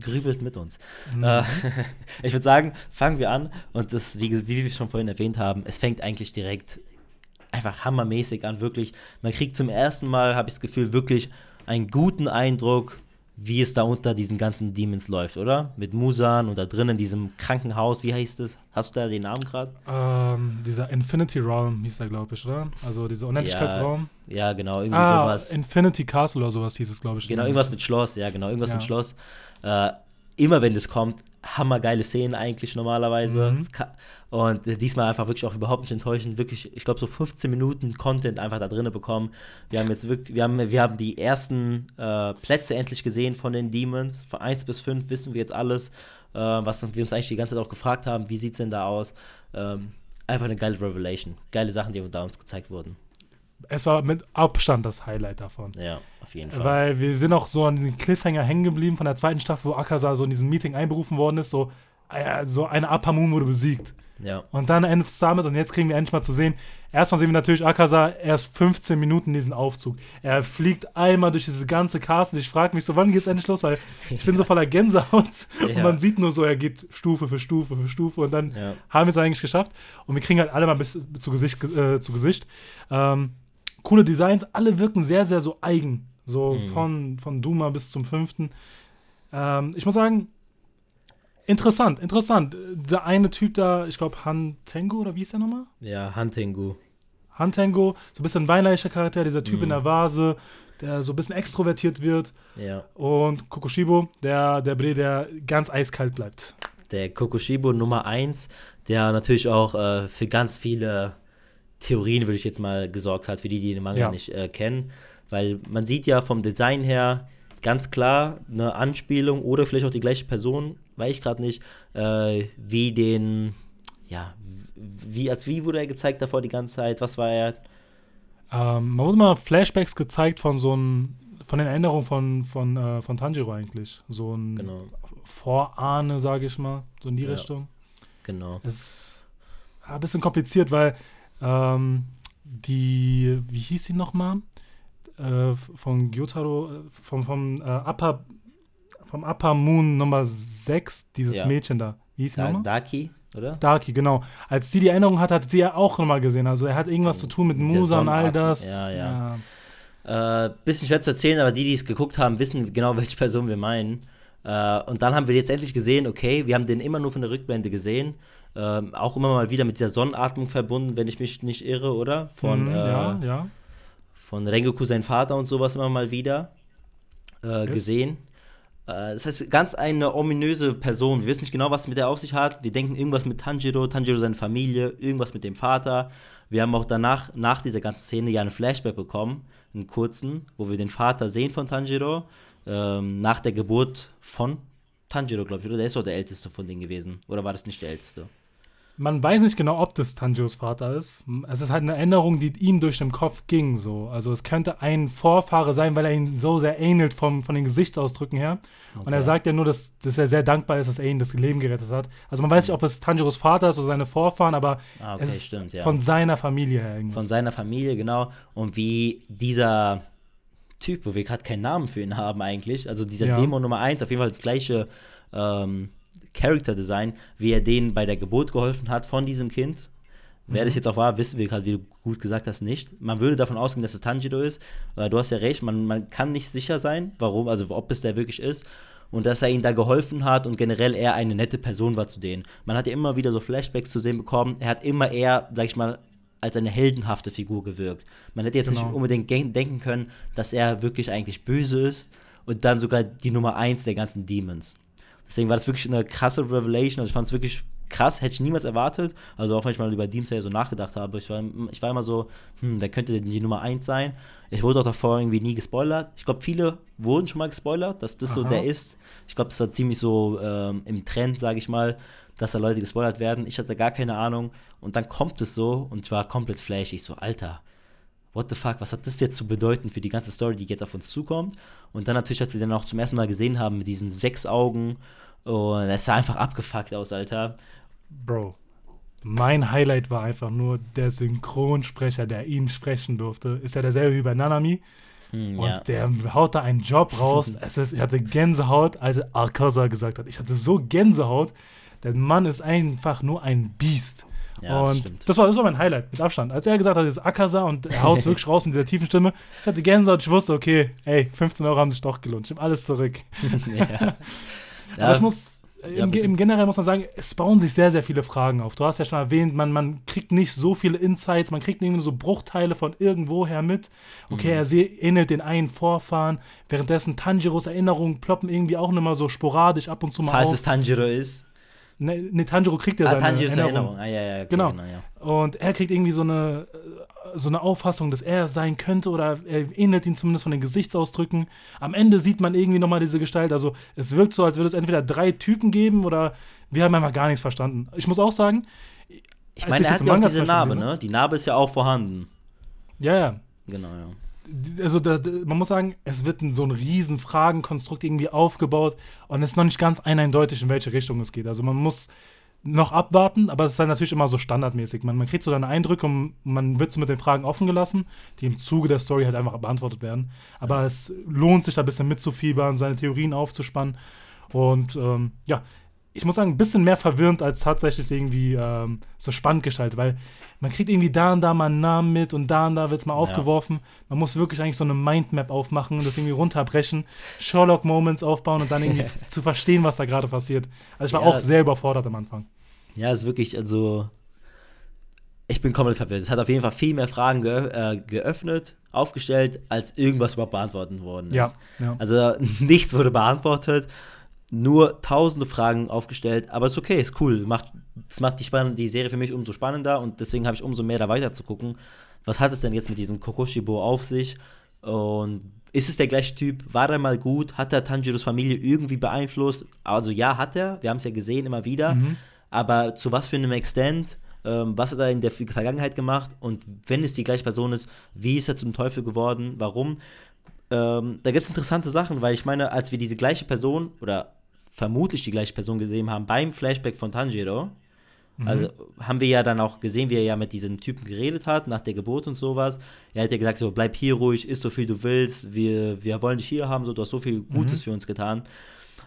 grübelt mit uns. Mhm. Äh, ich würde sagen, fangen wir an. Und das, wie, wie wir schon vorhin erwähnt haben, es fängt eigentlich direkt einfach hammermäßig an. Wirklich, man kriegt zum ersten Mal, habe ich das Gefühl, wirklich einen guten Eindruck, wie es da unter diesen ganzen Demons läuft, oder? Mit Musan und da drin in diesem Krankenhaus, wie heißt es? Hast du da den Namen gerade? Ähm, dieser Infinity Realm hieß er, glaube ich, oder? Also dieser Unendlichkeitsraum. Ja, genau, irgendwie ah, sowas. Infinity Castle oder sowas hieß es, glaube ich. Genau, irgendwas mit Schloss, ja, genau, irgendwas Ja. mit Schloss. Äh, immer wenn das kommt, hammergeile Szenen eigentlich normalerweise. Mhm. Und äh, diesmal einfach wirklich auch überhaupt nicht enttäuschend. Wirklich, ich glaube, so 15 Minuten Content einfach da drinnen bekommen. Wir haben jetzt wirklich, wir haben, wir haben die ersten äh, Plätze endlich gesehen von den Demons. Von 1 bis 5 wissen wir jetzt alles, äh, was wir uns eigentlich die ganze Zeit auch gefragt haben, wie sieht es denn da aus? Ähm, einfach eine geile Revelation. Geile Sachen, die da uns gezeigt wurden. Es war mit Abstand das Highlight davon. Ja, auf jeden Fall. Weil wir sind auch so an den Cliffhanger hängen geblieben von der zweiten Staffel, wo Akaza so in diesem Meeting einberufen worden ist, so, äh, so eine Moon wurde besiegt. ja. Und dann endet es damit und jetzt kriegen wir endlich mal zu sehen. Erstmal sehen wir natürlich Akaza erst 15 Minuten diesen Aufzug. Er fliegt einmal durch dieses ganze Castle. Ich frage mich so, wann geht's endlich los? Weil ich bin so voller Gänsehaut. Und Ja. man sieht nur so, er geht Stufe für Stufe für Stufe und dann Ja. haben wir es eigentlich geschafft. Und wir kriegen halt alle mal bis zu Gesicht. Äh, zu Gesicht. Ähm, coole Designs, alle wirken sehr, sehr so eigen. So Mhm. von, von Duma bis zum fünften. Ähm, ich muss sagen, interessant, interessant. Der eine Typ da, ich glaube, Han Tengo oder wie ist der nochmal? Ja, Huntingu. Han Tengo, so ein bisschen weinleichter Charakter, dieser Typ Mhm. in der Vase, der so ein bisschen extrovertiert wird. Ja. Und Kokushibo, der, der Bre, der ganz eiskalt bleibt. der Kokushibo Nummer 1, der natürlich auch äh, für ganz viele Theorien, würde ich jetzt mal, gesorgt hat, für die, die den Manga Ja. nicht äh, kennen. Weil man sieht ja vom Design her, ganz klar eine Anspielung oder vielleicht auch die gleiche Person, weiß ich gerade nicht, äh, wie den, ja, wie, als wie wurde er gezeigt davor die ganze Zeit? Was war er? Ähm, man wurde mal Flashbacks gezeigt von so ein, von den Erinnerungen von, von, äh, von Tanjiro eigentlich. So ein Genau. Vorahne, sage ich mal, so in die Ja. Richtung. Genau. Es ist ein bisschen kompliziert, weil ähm, die, wie hieß sie nochmal? Äh, von Gyotaro, äh, vom, vom, äh, Upper, vom Upper Moon Nummer 6, dieses Ja. Mädchen da. Wie hieß sie Da, nochmal? Daki, oder? Darky, genau. Als sie die Erinnerung hat, hat sie ja auch nochmal gesehen. Also er hat irgendwas zu tun mit Musa und all das. Ja, ja. Äh, bisschen schwer zu erzählen, aber die, die es geguckt haben, wissen genau, welche Person wir meinen. Äh, und dann haben wir jetzt endlich gesehen, okay, wir haben den immer nur von der Rückblende gesehen. Ähm, auch immer mal wieder mit dieser Sonnenatmung verbunden, wenn ich mich nicht irre, oder? Von, Mhm, äh, ja, ja. von Rengoku, sein Vater und sowas immer mal wieder äh, gesehen. Äh, das heißt, ganz eine ominöse Person. Wir wissen nicht genau, was mit der auf sich hat. Wir denken irgendwas mit Tanjiro, Tanjiro seine Familie, irgendwas mit dem Vater. Wir haben auch danach, nach dieser ganzen Szene, ja einen Flashback bekommen, einen kurzen, wo wir den Vater sehen von Tanjiro, ähm, nach der Geburt von Tanjiro, glaube ich, oder? Der ist doch der älteste von denen gewesen. Oder war das nicht der älteste? Man weiß nicht genau, ob das Tanjiros Vater ist. Es ist halt eine Erinnerung, die ihm durch den Kopf ging. So. Also es könnte ein Vorfahre sein, weil er ihn so sehr ähnelt vom, von den Gesichtsausdrücken her. Und er Okay. sagt ja nur, dass, dass er sehr dankbar ist, dass er ihn das Leben gerettet hat. Also man weiß nicht, ob es Tanjiros Vater ist oder seine Vorfahren, aber Ah, okay, es ist stimmt, ja. von seiner Familie her Von irgendwas. seiner Familie, genau. Und wie dieser Typ, wo wir gerade keinen Namen für ihn haben eigentlich, also dieser Ja. Dämon Nummer 1, auf jeden Fall das gleiche ähm, Character Design, wie er denen bei der Geburt geholfen hat von diesem Kind. Wer Mhm. das jetzt auch war, wissen wir gerade, wie du gut gesagt hast, nicht. Man würde davon ausgehen, dass es Tanjiro ist, weil du hast ja recht, man, man kann nicht sicher sein, warum, also ob es der wirklich ist. Und dass er ihnen da geholfen hat und generell er eine nette Person war zu denen. Man hat ja immer wieder so Flashbacks zu sehen bekommen. Er hat immer eher, sag ich mal, als eine heldenhafte Figur gewirkt. Man hätte jetzt Genau. nicht unbedingt denken können, dass er wirklich eigentlich böse ist und dann sogar die Nummer 1 der ganzen Demons. Deswegen war das wirklich eine krasse Revelation. Also ich fand es wirklich krass, hätte ich niemals erwartet. Also auch wenn ich mal über Slayer so nachgedacht habe. Ich war, ich war immer so, hm, wer könnte denn die Nummer 1 sein? Ich wurde auch davor irgendwie nie gespoilert. Ich glaube, viele wurden schon mal gespoilert, dass das so Aha. der ist. Ich glaube, das war ziemlich so ähm, im Trend, sage ich mal, dass da Leute gespoilert werden. Ich hatte gar keine Ahnung. Und dann kommt es so und ich war komplett flash. Ich so, Alter, what the fuck, was hat das jetzt zu bedeuten für die ganze Story, die jetzt auf uns zukommt? Und dann natürlich, als wir den auch zum ersten Mal gesehen haben mit diesen sechs Augen und es sah einfach abgefuckt aus, Alter. Bro, mein Highlight war einfach nur der Synchronsprecher, der ihn sprechen durfte. Ist ja derselbe wie bei Nanami. Hm, Und ja. der haut da einen Job raus. es ist, ich hatte Gänsehaut, als Akaza gesagt hat. Ich hatte so Gänsehaut. Der Mann ist einfach nur ein Biest. Ja, das und stimmt. das war, das war mein Highlight mit Abstand. Als er gesagt hat, das ist Akaza und er haut wirklich raus mit dieser tiefen Stimme. Ich hatte Gänsehaut, ich wusste, okay, ey, 15 Euro haben sich doch gelohnt. Ich nehme alles zurück. ja. Aber ich muss, äh, Ja, im, im Generell muss man sagen, es bauen sich sehr, sehr viele Fragen auf. Du hast ja schon erwähnt, man, man kriegt nicht so viele Insights, man kriegt irgendwie so Bruchteile von irgendwoher mit. Okay, Mhm. er ähnelt den einen Vorfahren, währenddessen Tanjiros Erinnerungen ploppen irgendwie auch nur mal so sporadisch ab und zu mal Falls auf. es Tanjiro ist. Ne, ne, Tanjiro kriegt ja Ah, seine Tanjiros Erinnerung. Erinnerung. Ah, ja, ja, okay, Genau. ja. Und er kriegt irgendwie so eine, äh, so eine Auffassung, dass er sein könnte oder er ähnelt ihn zumindest von den Gesichtsausdrücken. Am Ende sieht man irgendwie nochmal diese Gestalt. Also es wirkt so, als würde es entweder drei Typen geben oder wir haben einfach gar nichts verstanden. Ich muss auch sagen, Ich meine, er hat ja auch diese Narbe, ne? Die Narbe ist ja auch vorhanden. Ja, ja. Genau, ja. Also da, man muss sagen, es wird so ein riesen Fragenkonstrukt irgendwie aufgebaut und es ist noch nicht ganz eindeutig, in welche Richtung es geht. Also man muss noch abwarten, aber es ist dann natürlich immer so standardmäßig. Man, man kriegt so seine Eindrücke und man wird so mit den Fragen offen gelassen, die im Zuge der Story halt einfach beantwortet werden. Aber es lohnt sich da ein bisschen mitzufiebern, seine Theorien aufzuspannen. Und ähm, ja, ich muss sagen, ein bisschen mehr verwirrend als tatsächlich irgendwie ähm, so spannend gestaltet, weil man kriegt irgendwie da und da mal einen Namen mit und da und da wird es mal Ja. aufgeworfen. Man muss wirklich eigentlich so eine Mindmap aufmachen und das irgendwie runterbrechen, Sherlock-Moments aufbauen und dann irgendwie zu verstehen, was da gerade passiert. Also ich war Ja. auch sehr überfordert am Anfang. Ja, ist wirklich, also. Ich bin komplett verwirrt. Es hat auf jeden Fall viel mehr Fragen geö äh, geöffnet, aufgestellt, als irgendwas überhaupt beantwortet worden ist. Ja, ja. Also nichts wurde beantwortet, nur tausende Fragen aufgestellt, aber ist okay, ist cool. Macht, das macht die, spann die Serie für mich umso spannender und deswegen habe ich umso mehr da weiter zu gucken. Was hat es denn jetzt mit diesem Kokoshibo auf sich? Und ist es der gleiche Typ? War er mal gut? Hat er Tanjiros Familie irgendwie beeinflusst? Also ja, hat er. Wir haben es ja gesehen immer wieder. Mhm. Aber zu was für einem Extent? Ähm, was hat er in der Vergangenheit gemacht? Und wenn es die gleiche Person ist, wie ist er zum Teufel geworden? Warum? Ähm, da gibt es interessante Sachen, weil ich meine, als wir diese gleiche Person oder vermutlich die gleiche Person gesehen haben beim Flashback von Tanjiro, Mhm. Also haben wir ja dann auch gesehen, wie er ja mit diesem Typen geredet hat, nach der Geburt und sowas. Er hat ja gesagt, so, bleib hier ruhig, isst so viel du willst, wir, wir wollen dich hier haben, so, du hast so viel Gutes mhm. für uns getan.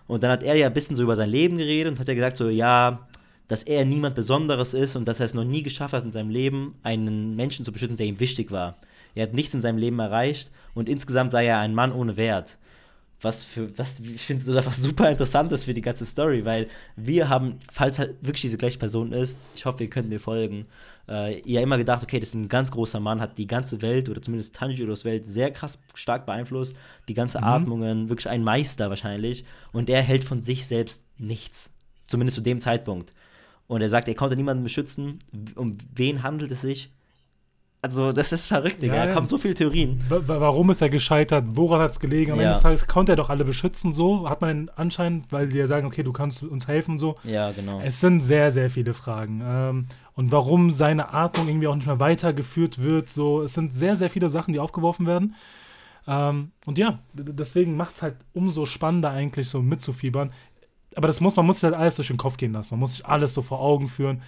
Und dann hat er ja ein bisschen so über sein Leben geredet und hat ja gesagt, so, ja, dass er niemand Besonderes ist und dass er es noch nie geschafft hat in seinem Leben, einen Menschen zu beschützen, der ihm wichtig war. Er hat nichts in seinem Leben erreicht und insgesamt sei er ein Mann ohne Wert was für, was ich finde so einfach super interessant ist für die ganze Story, weil wir haben, falls halt wirklich diese gleiche Person ist, ich hoffe, ihr könnt mir folgen, äh, ihr immer gedacht, okay, das ist ein ganz großer Mann, hat die ganze Welt oder zumindest Tanjiros Welt sehr krass stark beeinflusst, die ganze mhm. Atmungen, wirklich ein Meister wahrscheinlich und er hält von sich selbst nichts, zumindest zu dem Zeitpunkt. Und er sagt, er konnte niemanden beschützen. Um wen handelt es sich? Also, das ist verrückt, Digga. Ja, da kommen so viele Theorien. Warum ist er gescheitert? Woran hat es gelegen? Am ja. Ende des Tages konnte er doch alle beschützen, so. Hat man anscheinend, weil die ja sagen, okay, du kannst uns helfen, so. Ja, genau. Es sind sehr, sehr viele Fragen. Ähm, und warum seine Atmung irgendwie auch nicht mehr weitergeführt wird, so. Es sind sehr, sehr viele Sachen, die aufgeworfen werden. Ähm, und ja, deswegen macht es halt umso spannender eigentlich so mitzufiebern. Aber das muss, man muss sich halt alles durch den Kopf gehen lassen. Man muss sich alles so vor Augen führen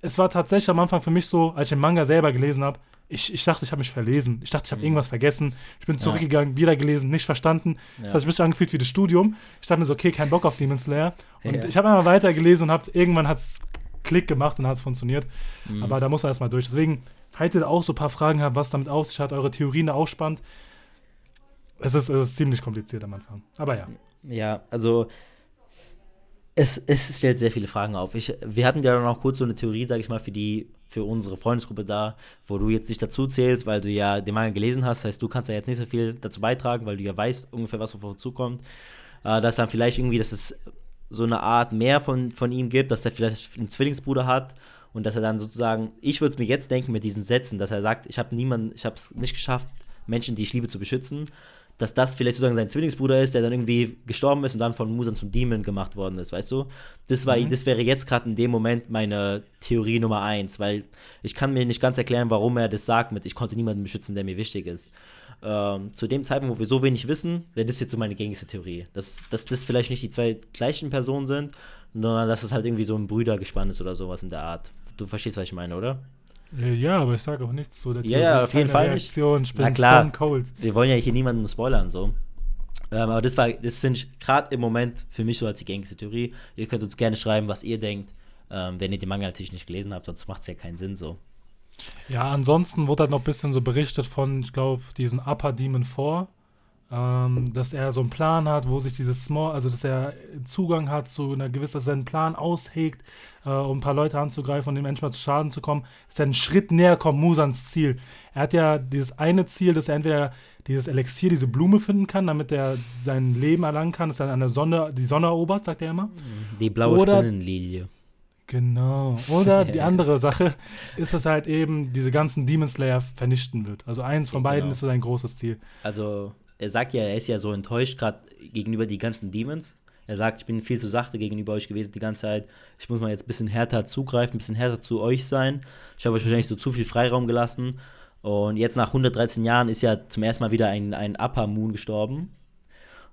es war tatsächlich am Anfang für mich so, als ich den Manga selber gelesen habe, ich, ich dachte, ich habe mich verlesen. Ich dachte, ich habe mhm. irgendwas vergessen. Ich bin zurückgegangen, wieder gelesen, nicht verstanden. Ja. Das hat sich ein bisschen angefühlt wie das Studium. Ich dachte mir so, okay, kein Bock auf Demon Slayer. Und ja. ich habe einmal weitergelesen und habe irgendwann hat es Klick gemacht und hat es funktioniert. Mhm. Aber da muss er erstmal durch. Deswegen, falls ihr auch so ein paar Fragen habt, was damit auf sich hat, eure Theorien da ausspannt, es ist, es ist ziemlich kompliziert am Anfang. Aber ja. Ja, also es, es stellt sehr viele Fragen auf. Ich, wir hatten ja dann auch kurz so eine Theorie, sage ich mal, für die für unsere Freundesgruppe da, wo du jetzt nicht dazu zählst, weil du ja den Manga gelesen hast. Das heißt, du kannst ja jetzt nicht so viel dazu beitragen, weil du ja weißt ungefähr, was auf uns zukommt. Äh, dass dann vielleicht irgendwie, dass es so eine Art mehr von, von ihm gibt, dass er vielleicht einen Zwillingsbruder hat und dass er dann sozusagen, ich würde es mir jetzt denken mit diesen Sätzen, dass er sagt, ich habe niemanden, ich habe es nicht geschafft, Menschen, die ich liebe, zu beschützen dass das vielleicht sozusagen sein Zwillingsbruder ist, der dann irgendwie gestorben ist und dann von Musan zum Demon gemacht worden ist, weißt du? Das, war, mhm. das wäre jetzt gerade in dem Moment meine Theorie Nummer eins, weil ich kann mir nicht ganz erklären, warum er das sagt mit, ich konnte niemanden beschützen, der mir wichtig ist. Ähm, zu dem Zeitpunkt, wo wir so wenig wissen, wäre das jetzt so meine gängigste Theorie. Dass, dass das vielleicht nicht die zwei gleichen Personen sind, sondern dass es halt irgendwie so ein Brüdergespann ist oder sowas in der Art. Du verstehst, was ich meine, oder? Äh, ja, aber ich sage auch nichts zu der Ja, ja auf jeden Fall Reaktion. Ich bin Na klar, cold. wir wollen ja hier niemanden spoilern, so. Ähm, aber das war, das finde ich gerade im Moment für mich so als die gängigste Theorie. Ihr könnt uns gerne schreiben, was ihr denkt, ähm, wenn ihr den Manga natürlich nicht gelesen habt, sonst macht es ja keinen Sinn so. Ja, ansonsten wurde halt noch ein bisschen so berichtet von, ich glaube, diesen Upper Demon 4 ähm, dass er so einen Plan hat, wo sich dieses Small, also dass er Zugang hat zu einer gewissen, dass er einen Plan aushegt, äh, um ein paar Leute anzugreifen und dem Menschen zu Schaden zu kommen, dass er einen Schritt näher kommt, Musans Ziel. Er hat ja dieses eine Ziel, dass er entweder dieses Elixier, diese Blume finden kann, damit er sein Leben erlangen kann, dass er an der Sonne, die Sonne erobert, sagt er immer. Die blaue Oder, Spinnenlilie. Genau. Oder die andere Sache ist, dass er halt eben diese ganzen Demon Slayer vernichten wird. Also eins von beiden genau. ist so sein großes Ziel. Also er sagt ja, er ist ja so enttäuscht gerade gegenüber die ganzen Demons. Er sagt, ich bin viel zu sachte gegenüber euch gewesen die ganze Zeit. Ich muss mal jetzt ein bisschen härter zugreifen, ein bisschen härter zu euch sein. Ich habe euch wahrscheinlich so zu viel Freiraum gelassen. Und jetzt nach 113 Jahren ist ja zum ersten Mal wieder ein, ein Upper Moon gestorben.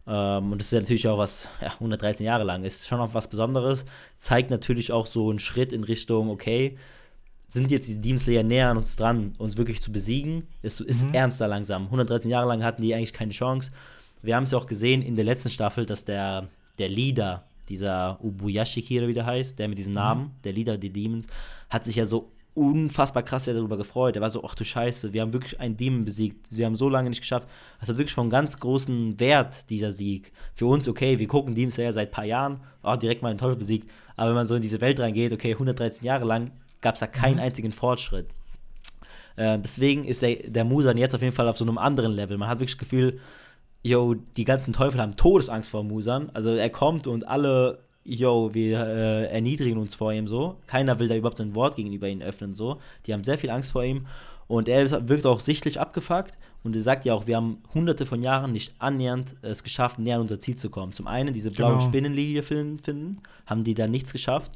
Ähm, und das ist ja natürlich auch was, ja, 113 Jahre lang, ist schon auch was Besonderes. Zeigt natürlich auch so einen Schritt in Richtung, okay, sind jetzt die Demon Slayer näher an uns dran, uns wirklich zu besiegen. Es ist mhm. ernster langsam. 113 Jahre lang hatten die eigentlich keine Chance. Wir haben es ja auch gesehen in der letzten Staffel, dass der, der Leader, dieser Ubuyashiki oder wie der heißt, der mit diesem mhm. Namen, mhm. der Leader der Demons, hat sich ja so unfassbar krass darüber gefreut. Er war so, ach du Scheiße, wir haben wirklich einen Demon besiegt. Wir haben so lange nicht geschafft. Das hat wirklich von ganz großen Wert, dieser Sieg. Für uns, okay, wir gucken Demon Slayer seit ein paar Jahren, oh, direkt mal den Teufel besiegt. Aber wenn man so in diese Welt reingeht, okay, 113 Jahre lang, gab es da keinen mhm. einzigen Fortschritt. Äh, deswegen ist der, der Musan jetzt auf jeden Fall auf so einem anderen Level. Man hat wirklich das Gefühl, yo, die ganzen Teufel haben Todesangst vor Musan. Also er kommt und alle, yo, wir äh, erniedrigen uns vor ihm so. Keiner will da überhaupt ein Wort gegenüber ihm öffnen so. Die haben sehr viel Angst vor ihm. Und er wirkt auch sichtlich abgefuckt und er sagt ja auch, wir haben hunderte von Jahren nicht annähernd es geschafft, näher an unser Ziel zu kommen. Zum einen diese blaue Genau. Spinnenlinie finden, haben die da nichts geschafft.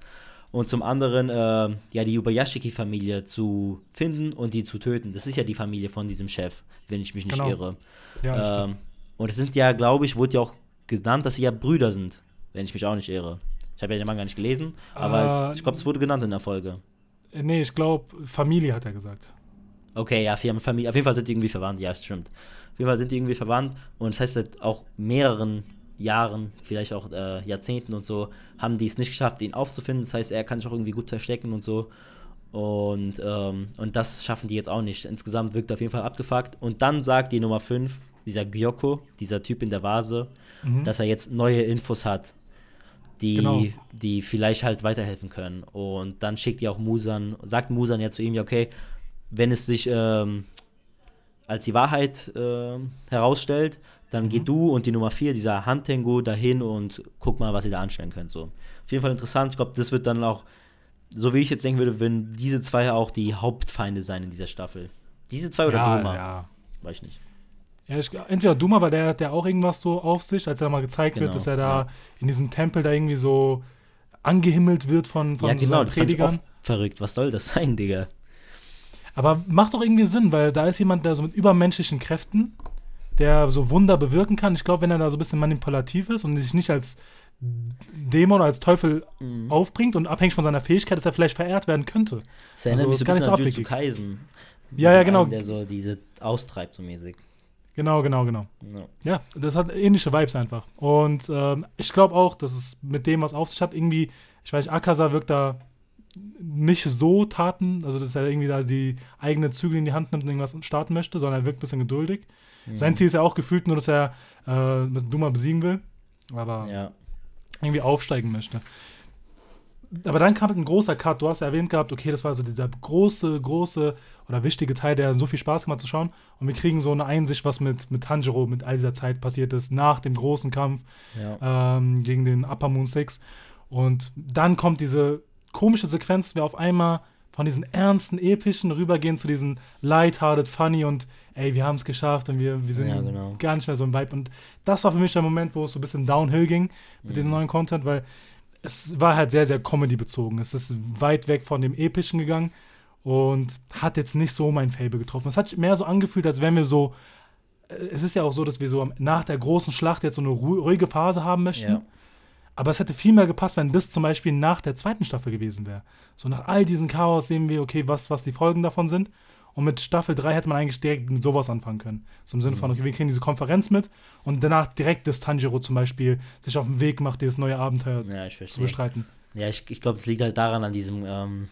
Und zum anderen, äh, ja, die Ubayashiki-Familie zu finden und die zu töten. Das ist ja die Familie von diesem Chef, wenn ich mich nicht Genau. irre. Ja, ähm, und es sind ja, glaube ich, wurde ja auch genannt, dass sie ja Brüder sind, wenn ich mich auch nicht irre. Ich habe ja den Manga nicht gelesen, aber Äh, es, ich glaube, es wurde genannt in der Folge. Äh, Nee, ich glaube, Familie hat er gesagt. Okay, ja, Familie. Auf jeden Fall sind die irgendwie verwandt, ja, stimmt. Auf jeden Fall sind die irgendwie verwandt und das heißt, auch mehreren Jahren, vielleicht auch äh, Jahrzehnten und so, haben die es nicht geschafft, ihn aufzufinden. Das heißt, er kann sich auch irgendwie gut verstecken und so. Und, ähm, und das schaffen die jetzt auch nicht. Insgesamt wirkt er auf jeden Fall abgefuckt. Und dann sagt die Nummer 5, dieser Gyoko, dieser Typ in der Vase, Mhm. dass er jetzt neue Infos hat, die, Genau. die vielleicht halt weiterhelfen können. Und dann schickt die auch Musan, sagt Musan ja zu ihm, ja, okay, wenn es sich ähm, als die Wahrheit ähm, herausstellt, dann Mhm. geh du und die Nummer 4, dieser Hantengu, dahin und guck mal, was ihr da anstellen könnt. So. Auf jeden Fall interessant. Ich glaube, das wird dann auch, so wie ich jetzt denken würde, wenn diese zwei auch die Hauptfeinde sein in dieser Staffel. Diese zwei oder ja, Doma? ja. Weiß ich nicht. Ja, ich, entweder Duma, weil der hat ja auch irgendwas so auf sich, als er mal gezeigt Genau, wird, dass er da ja. in diesem Tempel da irgendwie so angehimmelt wird von, von ja, genau, das fand ich auch Predigern. verrückt. Was soll das sein, Digga? Aber macht doch irgendwie Sinn, weil da ist jemand, der so mit übermenschlichen Kräften, der so Wunder bewirken kann. Ich glaube, wenn er da so ein bisschen manipulativ ist und sich nicht als Dämon oder als Teufel Mhm. aufbringt und abhängig von seiner Fähigkeit, dass er vielleicht verehrt werden könnte. Das erinnert Also, mich so ein gar bisschen nicht so an abwegig. Kaisen. Ja, ja, genau. einem, Der so diese austreibt, so mäßig. Genau, genau, genau. Ja. Ja, das hat ähnliche Vibes einfach. Und ähm, ich glaube auch, dass es mit dem, was auf sich hat, irgendwie, ich weiß nicht, Akasa wirkt da nicht so taten, also dass er irgendwie da die eigene Zügel in die Hand nimmt und irgendwas starten möchte, sondern er wirkt ein bisschen geduldig. Mhm. Sein Ziel ist ja auch gefühlt nur, dass er äh, Duma besiegen will, aber Ja. irgendwie aufsteigen möchte. Aber dann kam halt ein großer Cut. Du hast ja erwähnt gehabt, okay, das war so dieser große, große oder wichtige Teil, der so viel Spaß gemacht zu schauen. Und wir kriegen so eine Einsicht, was mit, mit Tanjiro mit all dieser Zeit passiert ist, nach dem großen Kampf Ja. ähm, gegen den Upper Moon Six. Und dann kommt diese komische Sequenz, dass wir auf einmal von diesen ernsten, epischen rübergehen zu diesen lighthearted, funny und ey, wir haben es geschafft und wir, wir sind Ja, genau. gar nicht mehr so im Vibe. Und das war für mich der Moment, wo es so ein bisschen downhill ging mit Mhm. diesem neuen Content, weil es war halt sehr, sehr Comedy-bezogen. Es ist weit weg von dem Epischen gegangen und hat jetzt nicht so mein Fable getroffen. Es hat mehr so angefühlt, als wären wir so. äh, Es ist ja auch so, dass wir so nach der großen Schlacht jetzt so eine ru- ruhige Phase haben möchten. Ja. Aber es hätte viel mehr gepasst, wenn das zum Beispiel nach der zweiten Staffel gewesen wäre. So nach all diesem Chaos sehen wir, okay, was, was die Folgen davon sind. Und mit Staffel 3 hätte man eigentlich direkt mit sowas anfangen können. So im Sinne von, Mhm. okay, wir kriegen diese Konferenz mit und danach direkt, dass Tanjiro zum Beispiel sich auf den Weg macht, dieses neue Abenteuer ja, ich zu bestreiten. Ja, ich, ich glaube, es liegt halt daran, an diesem ähm,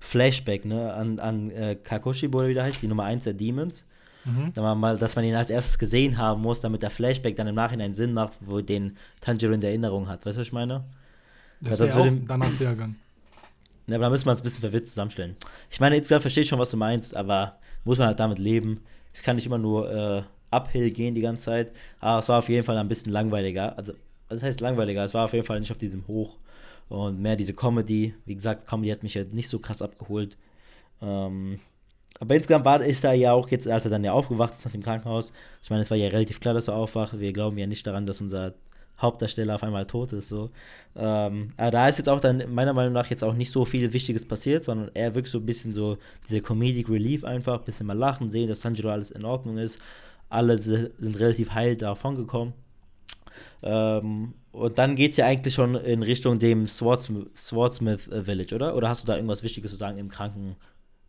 Flashback, ne? An, an äh, Kakoshi, wo er wieder heißt, die Nummer 1 der Demons. Mhm. Mal, dass man ihn als erstes gesehen haben muss, damit der Flashback dann im Nachhinein Sinn macht, wo den Tanjiro in der Erinnerung hat. Weißt du, was ich meine? Das sonst wäre danach wieder gegangen. Ja, aber da müssen wir uns ein bisschen verwirrt zusammenstellen. Ich meine, insgesamt verstehe ich schon, was du meinst, aber muss man halt damit leben. Es kann nicht immer nur äh, uphill gehen die ganze Zeit. Aber es war auf jeden Fall ein bisschen langweiliger. Also, was heißt langweiliger? Es war auf jeden Fall nicht auf diesem Hoch. Und mehr diese Comedy. Wie gesagt, Comedy hat mich ja nicht so krass abgeholt. Ähm, aber insgesamt war, ist er ja auch jetzt, als er dann ja aufgewacht ist nach dem Krankenhaus. Ich meine, es war ja relativ klar, dass er aufwacht. Wir glauben ja nicht daran, dass unser Hauptdarsteller auf einmal tot ist. So. Ähm, aber da ist jetzt auch dann meiner Meinung nach jetzt auch nicht so viel Wichtiges passiert, sondern eher wirklich so ein bisschen so dieser Comedic Relief einfach, ein bisschen mal lachen, sehen, dass Sanjiro alles in Ordnung ist. Alle si- sind relativ heil davon gekommen. Ähm, und dann geht es ja eigentlich schon in Richtung dem Swordsmith, Swordsmith äh, Village, oder? Oder hast du da irgendwas Wichtiges zu sagen im Kranken,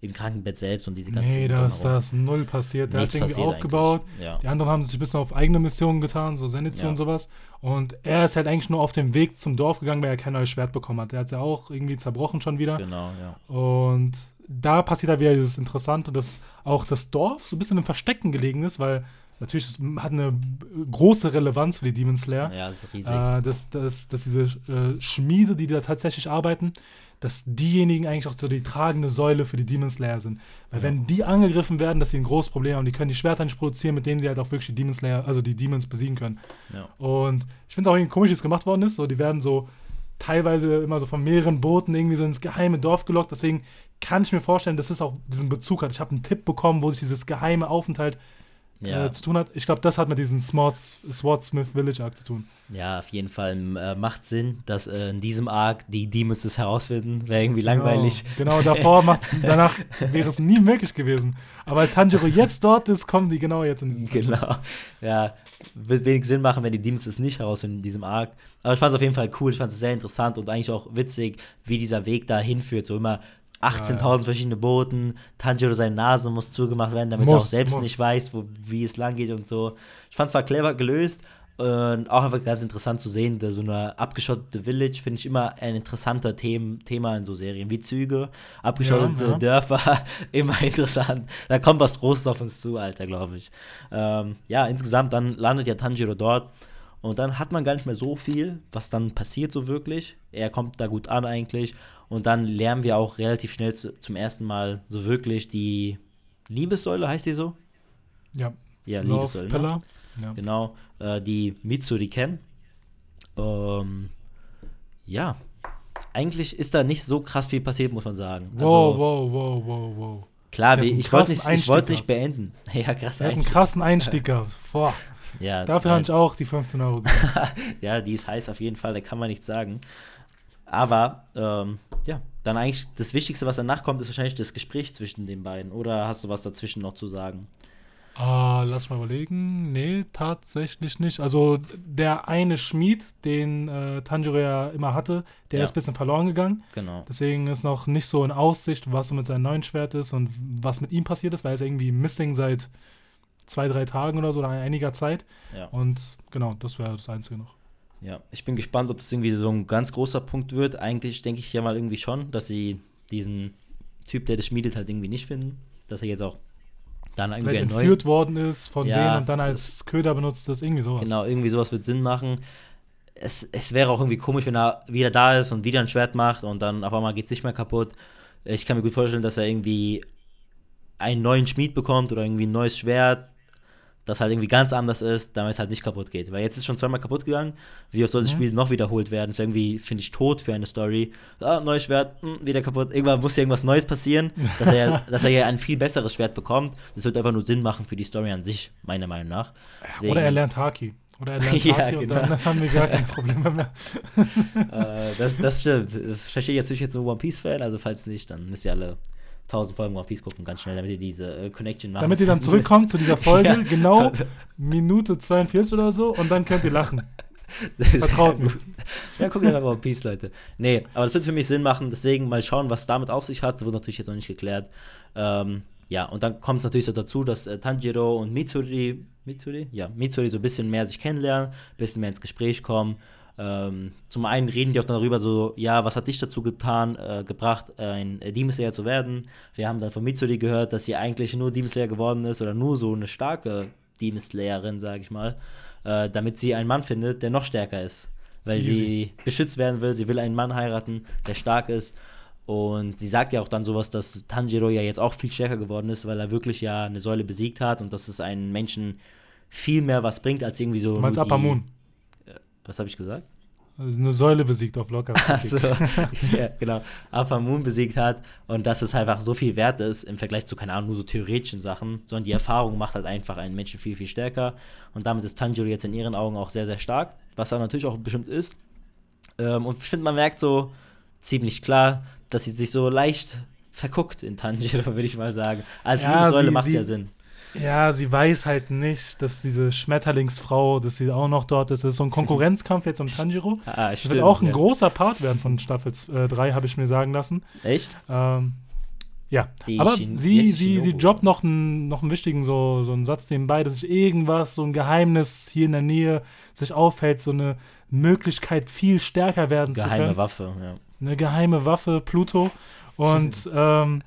im Krankenbett selbst und diese ganzen Nee, da ist das null passiert. Der hat es irgendwie aufgebaut. Ja. Die anderen haben sich ein bisschen auf eigene Missionen getan, so Zenitsu Ja. und sowas. Und er ist halt eigentlich nur auf dem Weg zum Dorf gegangen, weil er kein neues Schwert bekommen hat. Der hat es ja auch irgendwie zerbrochen schon wieder. Genau, ja. Und da passiert halt wieder dieses Interessante, dass auch das Dorf so ein bisschen im Verstecken gelegen ist, weil natürlich es hat eine große Relevanz für die Demon Slayer. Ja, das ist riesig. Äh, dass, dass, dass diese äh, Schmiede, die da tatsächlich arbeiten, dass diejenigen eigentlich auch so die tragende Säule für die Demon Slayer sind. Weil Ja. wenn die angegriffen werden, dass sie ein großes Problem haben, die können die Schwerter nicht produzieren, mit denen sie halt auch wirklich die Demon Slayer, also die Demons besiegen können. ja. Und ich finde auch irgendwie komisch, wie es gemacht worden ist. So, die werden so teilweise immer so von mehreren Booten irgendwie so ins geheime Dorf gelockt. Deswegen kann ich mir vorstellen, dass es auch diesen Bezug hat. Ich habe einen Tipp bekommen, wo sich dieses geheime Aufenthalt Ja. äh, zu tun hat. Ich glaube, das hat mit diesem Swords, Swordsmith Village Arc zu tun. Ja, auf jeden Fall äh, macht Sinn, dass äh, in diesem Arc die Demons das herausfinden. Wäre irgendwie langweilig. Genau, genau davor macht's, danach wäre es nie möglich gewesen. Aber weil Tanjiro jetzt dort ist, kommen die genau jetzt in diesen Zeitpunkt. Genau. Ja, wird wenig Sinn machen, wenn die Demons das nicht herausfinden in diesem Arc. Aber ich fand es auf jeden Fall cool, ich fand es sehr interessant und eigentlich auch witzig, wie dieser Weg da hinführt. So immer 18.000 verschiedene Boten, Tanjiro seine Nase muss zugemacht werden, damit er Muss, auch selbst muss. nicht weiß, wo, wie es lang geht und so. Ich fand es zwar clever gelöst und auch einfach ganz interessant zu sehen, da so eine abgeschottete Village finde ich immer ein interessanter Them Thema in so Serien wie Züge. Abgeschottete Ja, ja. Dörfer, immer interessant. Da kommt was Großes auf uns zu, Alter, glaube ich. Ähm, ja, insgesamt dann landet ja Tanjiro dort und dann hat man gar nicht mehr so viel, was dann passiert so wirklich. Er kommt da gut an eigentlich und dann lernen wir auch relativ schnell zu, zum ersten Mal so wirklich die Liebessäule, heißt die so? Ja, Ja, Love Liebessäule. Ne? Ja. Genau, äh, die Mitsuri kennen. Ähm, ja, eigentlich ist da nicht so krass viel passiert, muss man sagen. Wow, also, wow, wow, wow, wow. klar, ich wollte krassen nicht, ich nicht beenden. Ja, krass. Er hat einen krassen Einstieg gehabt. Boah, Ja, dafür äh, habe ich auch die 15 Euro gegeben. ja, die ist heiß auf jeden Fall, da kann man nichts sagen. Aber, ähm, ja, dann eigentlich das Wichtigste, was danach kommt, ist wahrscheinlich das Gespräch zwischen den beiden. Oder hast du was dazwischen noch zu sagen? Ah, lass mal überlegen. Nee, tatsächlich nicht. Also der eine Schmied, den äh, Tanjiro ja immer hatte, der Ja. ist ein bisschen verloren gegangen. Genau. Deswegen ist noch nicht so in Aussicht, was so mit seinem neuen Schwert ist und was mit ihm passiert ist, weil er ist irgendwie missing seit zwei, drei Tagen oder so, oder einiger Zeit. Ja. Und genau, das wäre das Einzige noch. Ja, ich bin gespannt, ob das irgendwie so ein ganz großer Punkt wird. Eigentlich denke ich ja mal irgendwie schon, dass sie diesen Typ, der das schmiedet, halt irgendwie nicht finden. Dass er jetzt auch dann irgendwie Vielleicht entführt worden ist von Ja, denen und dann als Köder benutzt ist, irgendwie sowas. Genau, irgendwie sowas wird Sinn machen. Es, es wäre auch irgendwie komisch, wenn er wieder da ist und wieder ein Schwert macht und dann auf einmal geht es nicht mehr kaputt. Ich kann mir gut vorstellen, dass er irgendwie einen neuen Schmied bekommt oder irgendwie ein neues Schwert, das halt irgendwie ganz anders ist, damit es halt nicht kaputt geht. Weil jetzt ist schon zweimal kaputt gegangen. Wie oft soll das Mhm. Spiel noch wiederholt werden? Das wäre irgendwie, finde ich, tot für eine Story. Ah, neues Schwert, hm, wieder kaputt. Irgendwann muss ja irgendwas Neues passieren, dass er, ja, dass er ja ein viel besseres Schwert bekommt. Das wird einfach nur Sinn machen für die Story an sich, meiner Meinung nach. Deswegen- Oder er lernt Haki. Oder er lernt Ja, Haki und genau. dann haben wir gar keine Probleme mehr. äh, das, das stimmt. Das verstehe ich jetzt nicht jetzt so One Piece-Fan, also falls nicht, dann müsst ihr alle 1000 Folgen One Piece gucken, ganz schnell, damit ihr diese äh, Connection macht. Damit ihr dann zurückkommt zu dieser Folge, Ja. genau Minute 42 oder so, und dann könnt ihr lachen. Vertraut mir. Ja, guckt einfach One Piece, Leute. Nee, aber das wird für mich Sinn machen, deswegen mal schauen, was damit auf sich hat. Das wurde natürlich jetzt noch nicht geklärt. Ähm, ja, und dann kommt es natürlich so dazu, dass äh, Tanjiro und Mitsuri, Mitsuri? Ja, Mitsuri so ein bisschen mehr sich kennenlernen, ein bisschen mehr ins Gespräch kommen. Ähm, zum einen reden die auch darüber so, ja, was hat dich dazu getan, äh, gebracht, ein äh, Demon Slayer zu werden? Wir haben dann von Mitsuri gehört, dass sie eigentlich nur Demon Slayer geworden ist oder nur so eine starke Demon Slayerin, sag ich mal, äh, damit sie einen Mann findet, der noch stärker ist. Weil Easy. sie beschützt werden will, sie will einen Mann heiraten, der stark ist. Und sie sagt ja auch dann sowas, dass Tanjiro ja jetzt auch viel stärker geworden ist, weil er wirklich ja eine Säule besiegt hat und dass es einen Menschen viel mehr was bringt, als irgendwie so. Du meinst Moon. Was habe ich gesagt? Also eine Säule besiegt auf locker. Achso, ja, genau. Alpha Moon besiegt hat und dass es einfach so viel wert ist im Vergleich zu, keine Ahnung, nur so theoretischen Sachen, sondern die Erfahrung macht halt einfach einen Menschen viel, viel stärker und damit ist Tanjiro jetzt in ihren Augen auch sehr, sehr stark, was er natürlich auch bestimmt ist. Ähm, und ich finde, man merkt so ziemlich klar, dass sie sich so leicht verguckt in Tanjiro, würde ich mal sagen. Als Ja, sie- macht sie- ja Sinn. Ja, sie weiß halt nicht, dass diese Schmetterlingsfrau, dass sie auch noch dort ist. Es ist so ein Konkurrenzkampf jetzt um Tanjiro. Ah, Das stimmt, wird auch ein ja. großer Part werden von Staffel 3, habe ich mir sagen lassen. Echt? Ähm, ja, Die aber Shin- sie, sie, sie droppt noch einen, noch einen wichtigen so, so einen Satz nebenbei, dass sich irgendwas, so ein Geheimnis hier in der Nähe sich aufhält, so eine Möglichkeit, viel stärker werden zu Geheime können. Waffe, ja. Eine geheime Waffe, Pluto. Und ähm,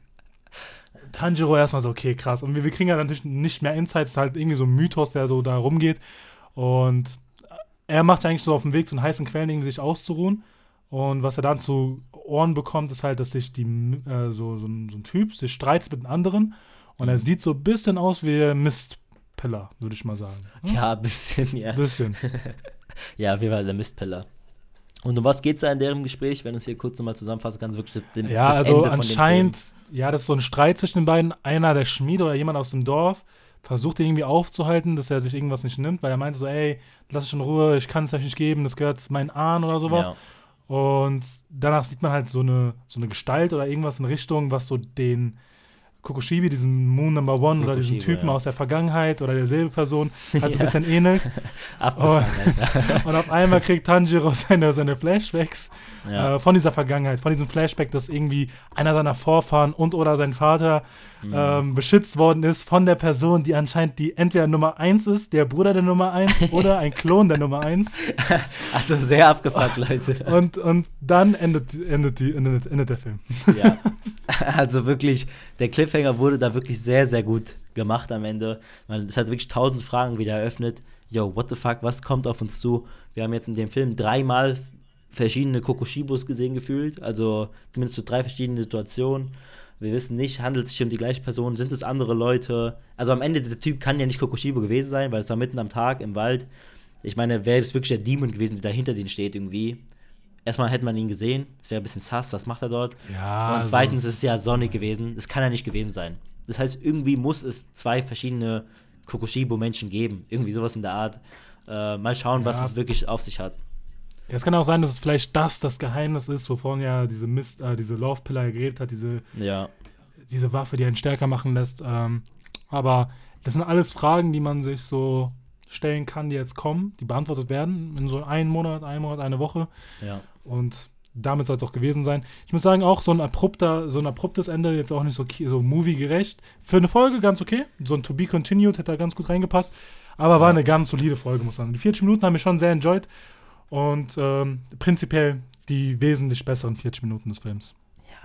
Tanjiro erstmal so, okay, krass. Und wir, wir kriegen ja natürlich nicht mehr Insights, es ist halt irgendwie so ein Mythos, der so da rumgeht. Und er macht ja eigentlich so auf dem Weg zu den heißen Quellen, irgendwie sich auszuruhen. Und was er dann zu Ohren bekommt, ist halt, dass sich die, äh, so, so, ein, so ein Typ sich streitet mit einem anderen. Und er sieht so ein bisschen aus wie Mistpiller, würde ich mal sagen. Hm? Ja, ein bisschen, ja. Ein bisschen. Ja, jeden Fall der Mistpiller. Und um was geht es da in deren Gespräch, wenn du es hier kurz nochmal zusammenfassen kannst? Wirklich dem, ja, also anscheinend, ja, das ist so ein Streit zwischen den beiden. Einer der Schmiede oder jemand aus dem Dorf versucht ihn irgendwie aufzuhalten, dass er sich irgendwas nicht nimmt, weil er meinte so, ey, lass es in Ruhe, ich kann es euch nicht geben, das gehört meinen Ahn oder sowas. Ja. Und danach sieht man halt so eine, so eine Gestalt oder irgendwas in Richtung, was so den Kokoshibi, diesen Moon Number One oder diesen Typen ja. aus der Vergangenheit oder derselbe Person, halt so ein bisschen ähnelt. und, und, auf einmal kriegt Tanjiro seine, seine Flashbacks ja. äh, von dieser Vergangenheit, von diesem Flashback, dass irgendwie einer seiner Vorfahren und oder sein Vater mhm. ähm, beschützt worden ist von der Person, die anscheinend die entweder Nummer 1 ist, der Bruder der Nummer 1 oder ein Klon der Nummer 1. Also sehr abgefuckt, Leute. Und, und dann endet, endet, die, endet, endet der Film. Ja. Also wirklich, der Cliffhanger wurde da wirklich sehr, sehr gut gemacht am Ende. Es hat wirklich tausend Fragen wieder eröffnet. Yo, what the fuck, was kommt auf uns zu? Wir haben jetzt in dem Film dreimal verschiedene Kokoshibos gesehen gefühlt, also zumindest zu drei verschiedenen Situationen. Wir wissen nicht, handelt es sich um die gleiche Person, sind es andere Leute? Also am Ende, der Typ kann ja nicht Kokoshibo gewesen sein, weil es war mitten am Tag im Wald. Ich meine, wäre es wirklich der Demon gewesen, der hinter denen steht irgendwie erstmal hätte man ihn gesehen, es wäre ein bisschen sass, was macht er dort? Ja, und also zweitens ist es ja sonnig gewesen, es kann ja nicht gewesen sein. Das heißt, irgendwie muss es zwei verschiedene Kokushibo-Menschen geben, irgendwie sowas in der Art. Äh, mal schauen, ja. was es wirklich auf sich hat. Ja, es kann auch sein, dass es vielleicht das das Geheimnis ist, wovon ja diese Mist, äh, diese Love Pillar geredet hat, diese, ja. diese Waffe, die einen stärker machen lässt. Ähm, aber das sind alles Fragen, die man sich so stellen kann, die jetzt kommen, die beantwortet werden in so einem Monat, einem Monat, eine Woche. Ja. Und damit soll es auch gewesen sein. Ich muss sagen, auch so ein abrupter, so ein abruptes Ende, jetzt auch nicht so, so movie-gerecht. Für eine Folge ganz okay. So ein To Be Continued hätte da ganz gut reingepasst. Aber war eine ganz solide Folge, muss man sagen. Die 40 Minuten haben wir schon sehr enjoyed. Und ähm, prinzipiell die wesentlich besseren 40 Minuten des Films.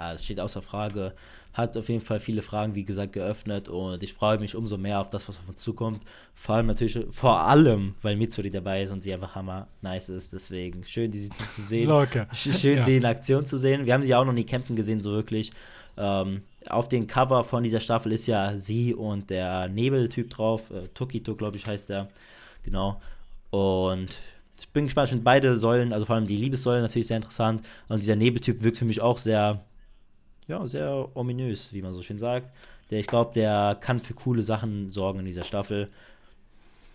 Ja, es steht außer Frage hat auf jeden Fall viele Fragen, wie gesagt, geöffnet und ich freue mich umso mehr auf das, was auf uns zukommt. Vor allem natürlich, vor allem, weil Mitsuri dabei ist und sie einfach hammer nice ist. Deswegen schön, sie zu sehen. Locker. Schön, ja. sie in Aktion zu sehen. Wir haben sie auch noch nie kämpfen gesehen, so wirklich. Ähm, auf dem Cover von dieser Staffel ist ja sie und der Nebeltyp drauf. Äh, Tokito, glaube ich, heißt der. Genau. Und ich bin gespannt, ich finde beide Säulen, also vor allem die Liebessäule natürlich sehr interessant. Und dieser Nebeltyp wirkt für mich auch sehr ja, sehr ominös, wie man so schön sagt. Der, ich glaube, der kann für coole Sachen sorgen in dieser Staffel.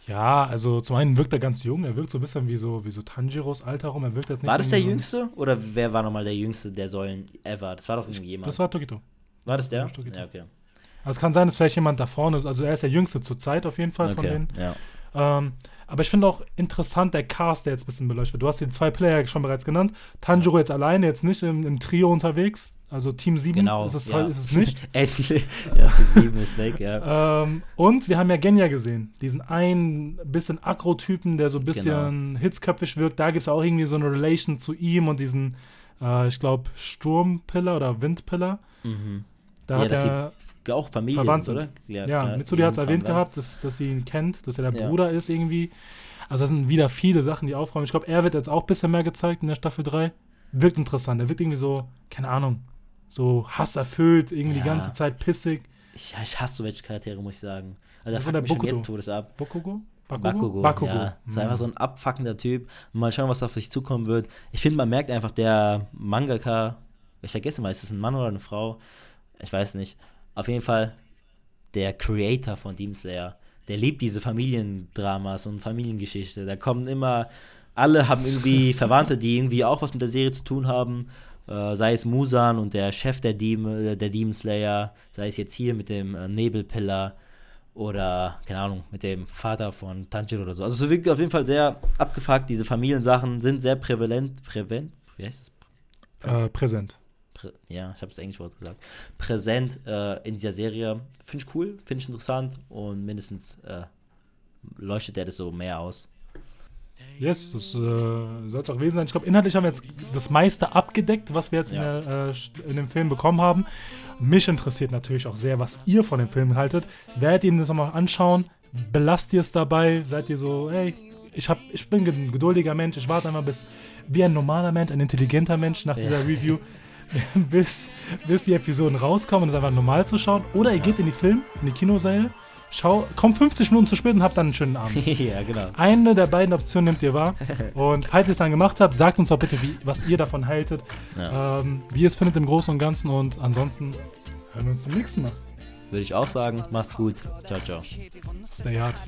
Ja, also zum einen wirkt er ganz jung, er wirkt so ein bisschen wie so, wie so Tanjiros Alter rum. Er wirkt jetzt nicht war das der Jüngste? Oder wer war nochmal der Jüngste der Säulen ever? Das war doch irgendwie jemand. Das war Tokito. War das der? Ja okay. Also es kann sein, dass vielleicht jemand da vorne ist. Also er ist der Jüngste zur Zeit auf jeden Fall okay, von denen. Ja. Ähm, aber ich finde auch interessant der Cast, der jetzt ein bisschen beleuchtet wird. Du hast die zwei Player schon bereits genannt. Tanjiro jetzt alleine, jetzt nicht im, im Trio unterwegs. Also Team 7 genau, ist, es, ja. ist es nicht. Endlich. ja, Team 7 ist weg, ja. Ähm, und wir haben ja Genya gesehen. Diesen einen bisschen Agro-Typen, der so ein bisschen genau. hitzköpfig wirkt. Da gibt es auch irgendwie so eine Relation zu ihm und diesen, äh, ich glaube, Sturmpiller oder Windpiller. Mhm. Da ja, hat er auch Familie verwandt sind, oder? Ja, ja Mitsuri hat es erwähnt gehabt, dass, dass sie ihn kennt, dass er der ja. Bruder ist irgendwie. Also das sind wieder viele Sachen, die aufräumen. Ich glaube, er wird jetzt auch ein bisschen mehr gezeigt in der Staffel 3. Wirkt interessant. Er wirkt irgendwie so, keine Ahnung, so hasserfüllt, irgendwie ja. die ganze Zeit pissig. Ich, ich hasse so welche Charaktere, muss ich sagen. Also, da fuckt mich schon jetzt Todes ab. Bokugo? Bakugo, Bakugo. Ja, ist mhm. einfach so ein abfuckender Typ. Mal schauen, was da auf sich zukommen wird. Ich finde, man merkt einfach, der Mangaka, ich vergesse mal, ist das ein Mann oder eine Frau? Ich weiß nicht. Auf jeden Fall, der Creator von Demon Slayer, der liebt diese Familiendramas und Familiengeschichte. Da kommen immer, alle haben irgendwie Verwandte, die irgendwie auch was mit der Serie zu tun haben. Äh, sei es Musan und der Chef der, Demon, der Demon Slayer, sei es jetzt hier mit dem äh, Nebelpiller oder, keine Ahnung, mit dem Vater von Tanjiro oder so. Also es wirkt auf jeden Fall sehr abgefuckt. Diese Familiensachen sind sehr prävalent, prävent, wie heißt es? Äh, präsent. Prä ja, ich habe das englische Wort gesagt. Präsent äh, in dieser Serie. Finde ich cool, finde ich interessant und mindestens äh, leuchtet der das so mehr aus. Yes, das äh, sollte auch gewesen sein. Ich glaube, inhaltlich haben wir jetzt das meiste abgedeckt, was wir jetzt ja. in, der, äh, in, dem Film bekommen haben. Mich interessiert natürlich auch sehr, was ihr von dem Film haltet. Werdet ihr das nochmal anschauen? Belasst ihr es dabei? Seid ihr so, hey, ich, hab, ich bin ein geduldiger Mensch, ich warte einmal bis, wie ein normaler Mensch, ein intelligenter Mensch nach ja. dieser Review, bis, bis die Episoden rauskommen und es einfach normal zu schauen. Oder ihr geht in die Film, in die Kinosäle, schau, kommt 50 Minuten zu spät und habt dann einen schönen Abend. ja, genau. Eine der beiden Optionen nehmt ihr wahr. Und falls ihr es dann gemacht habt, sagt uns doch bitte, wie, was ihr davon haltet, Ja. ähm, wie ihr es findet im Großen und Ganzen. Und ansonsten hören wir uns zum nächsten Mal. Würde ich auch sagen. Macht's gut. Ciao, ciao. Stay hard.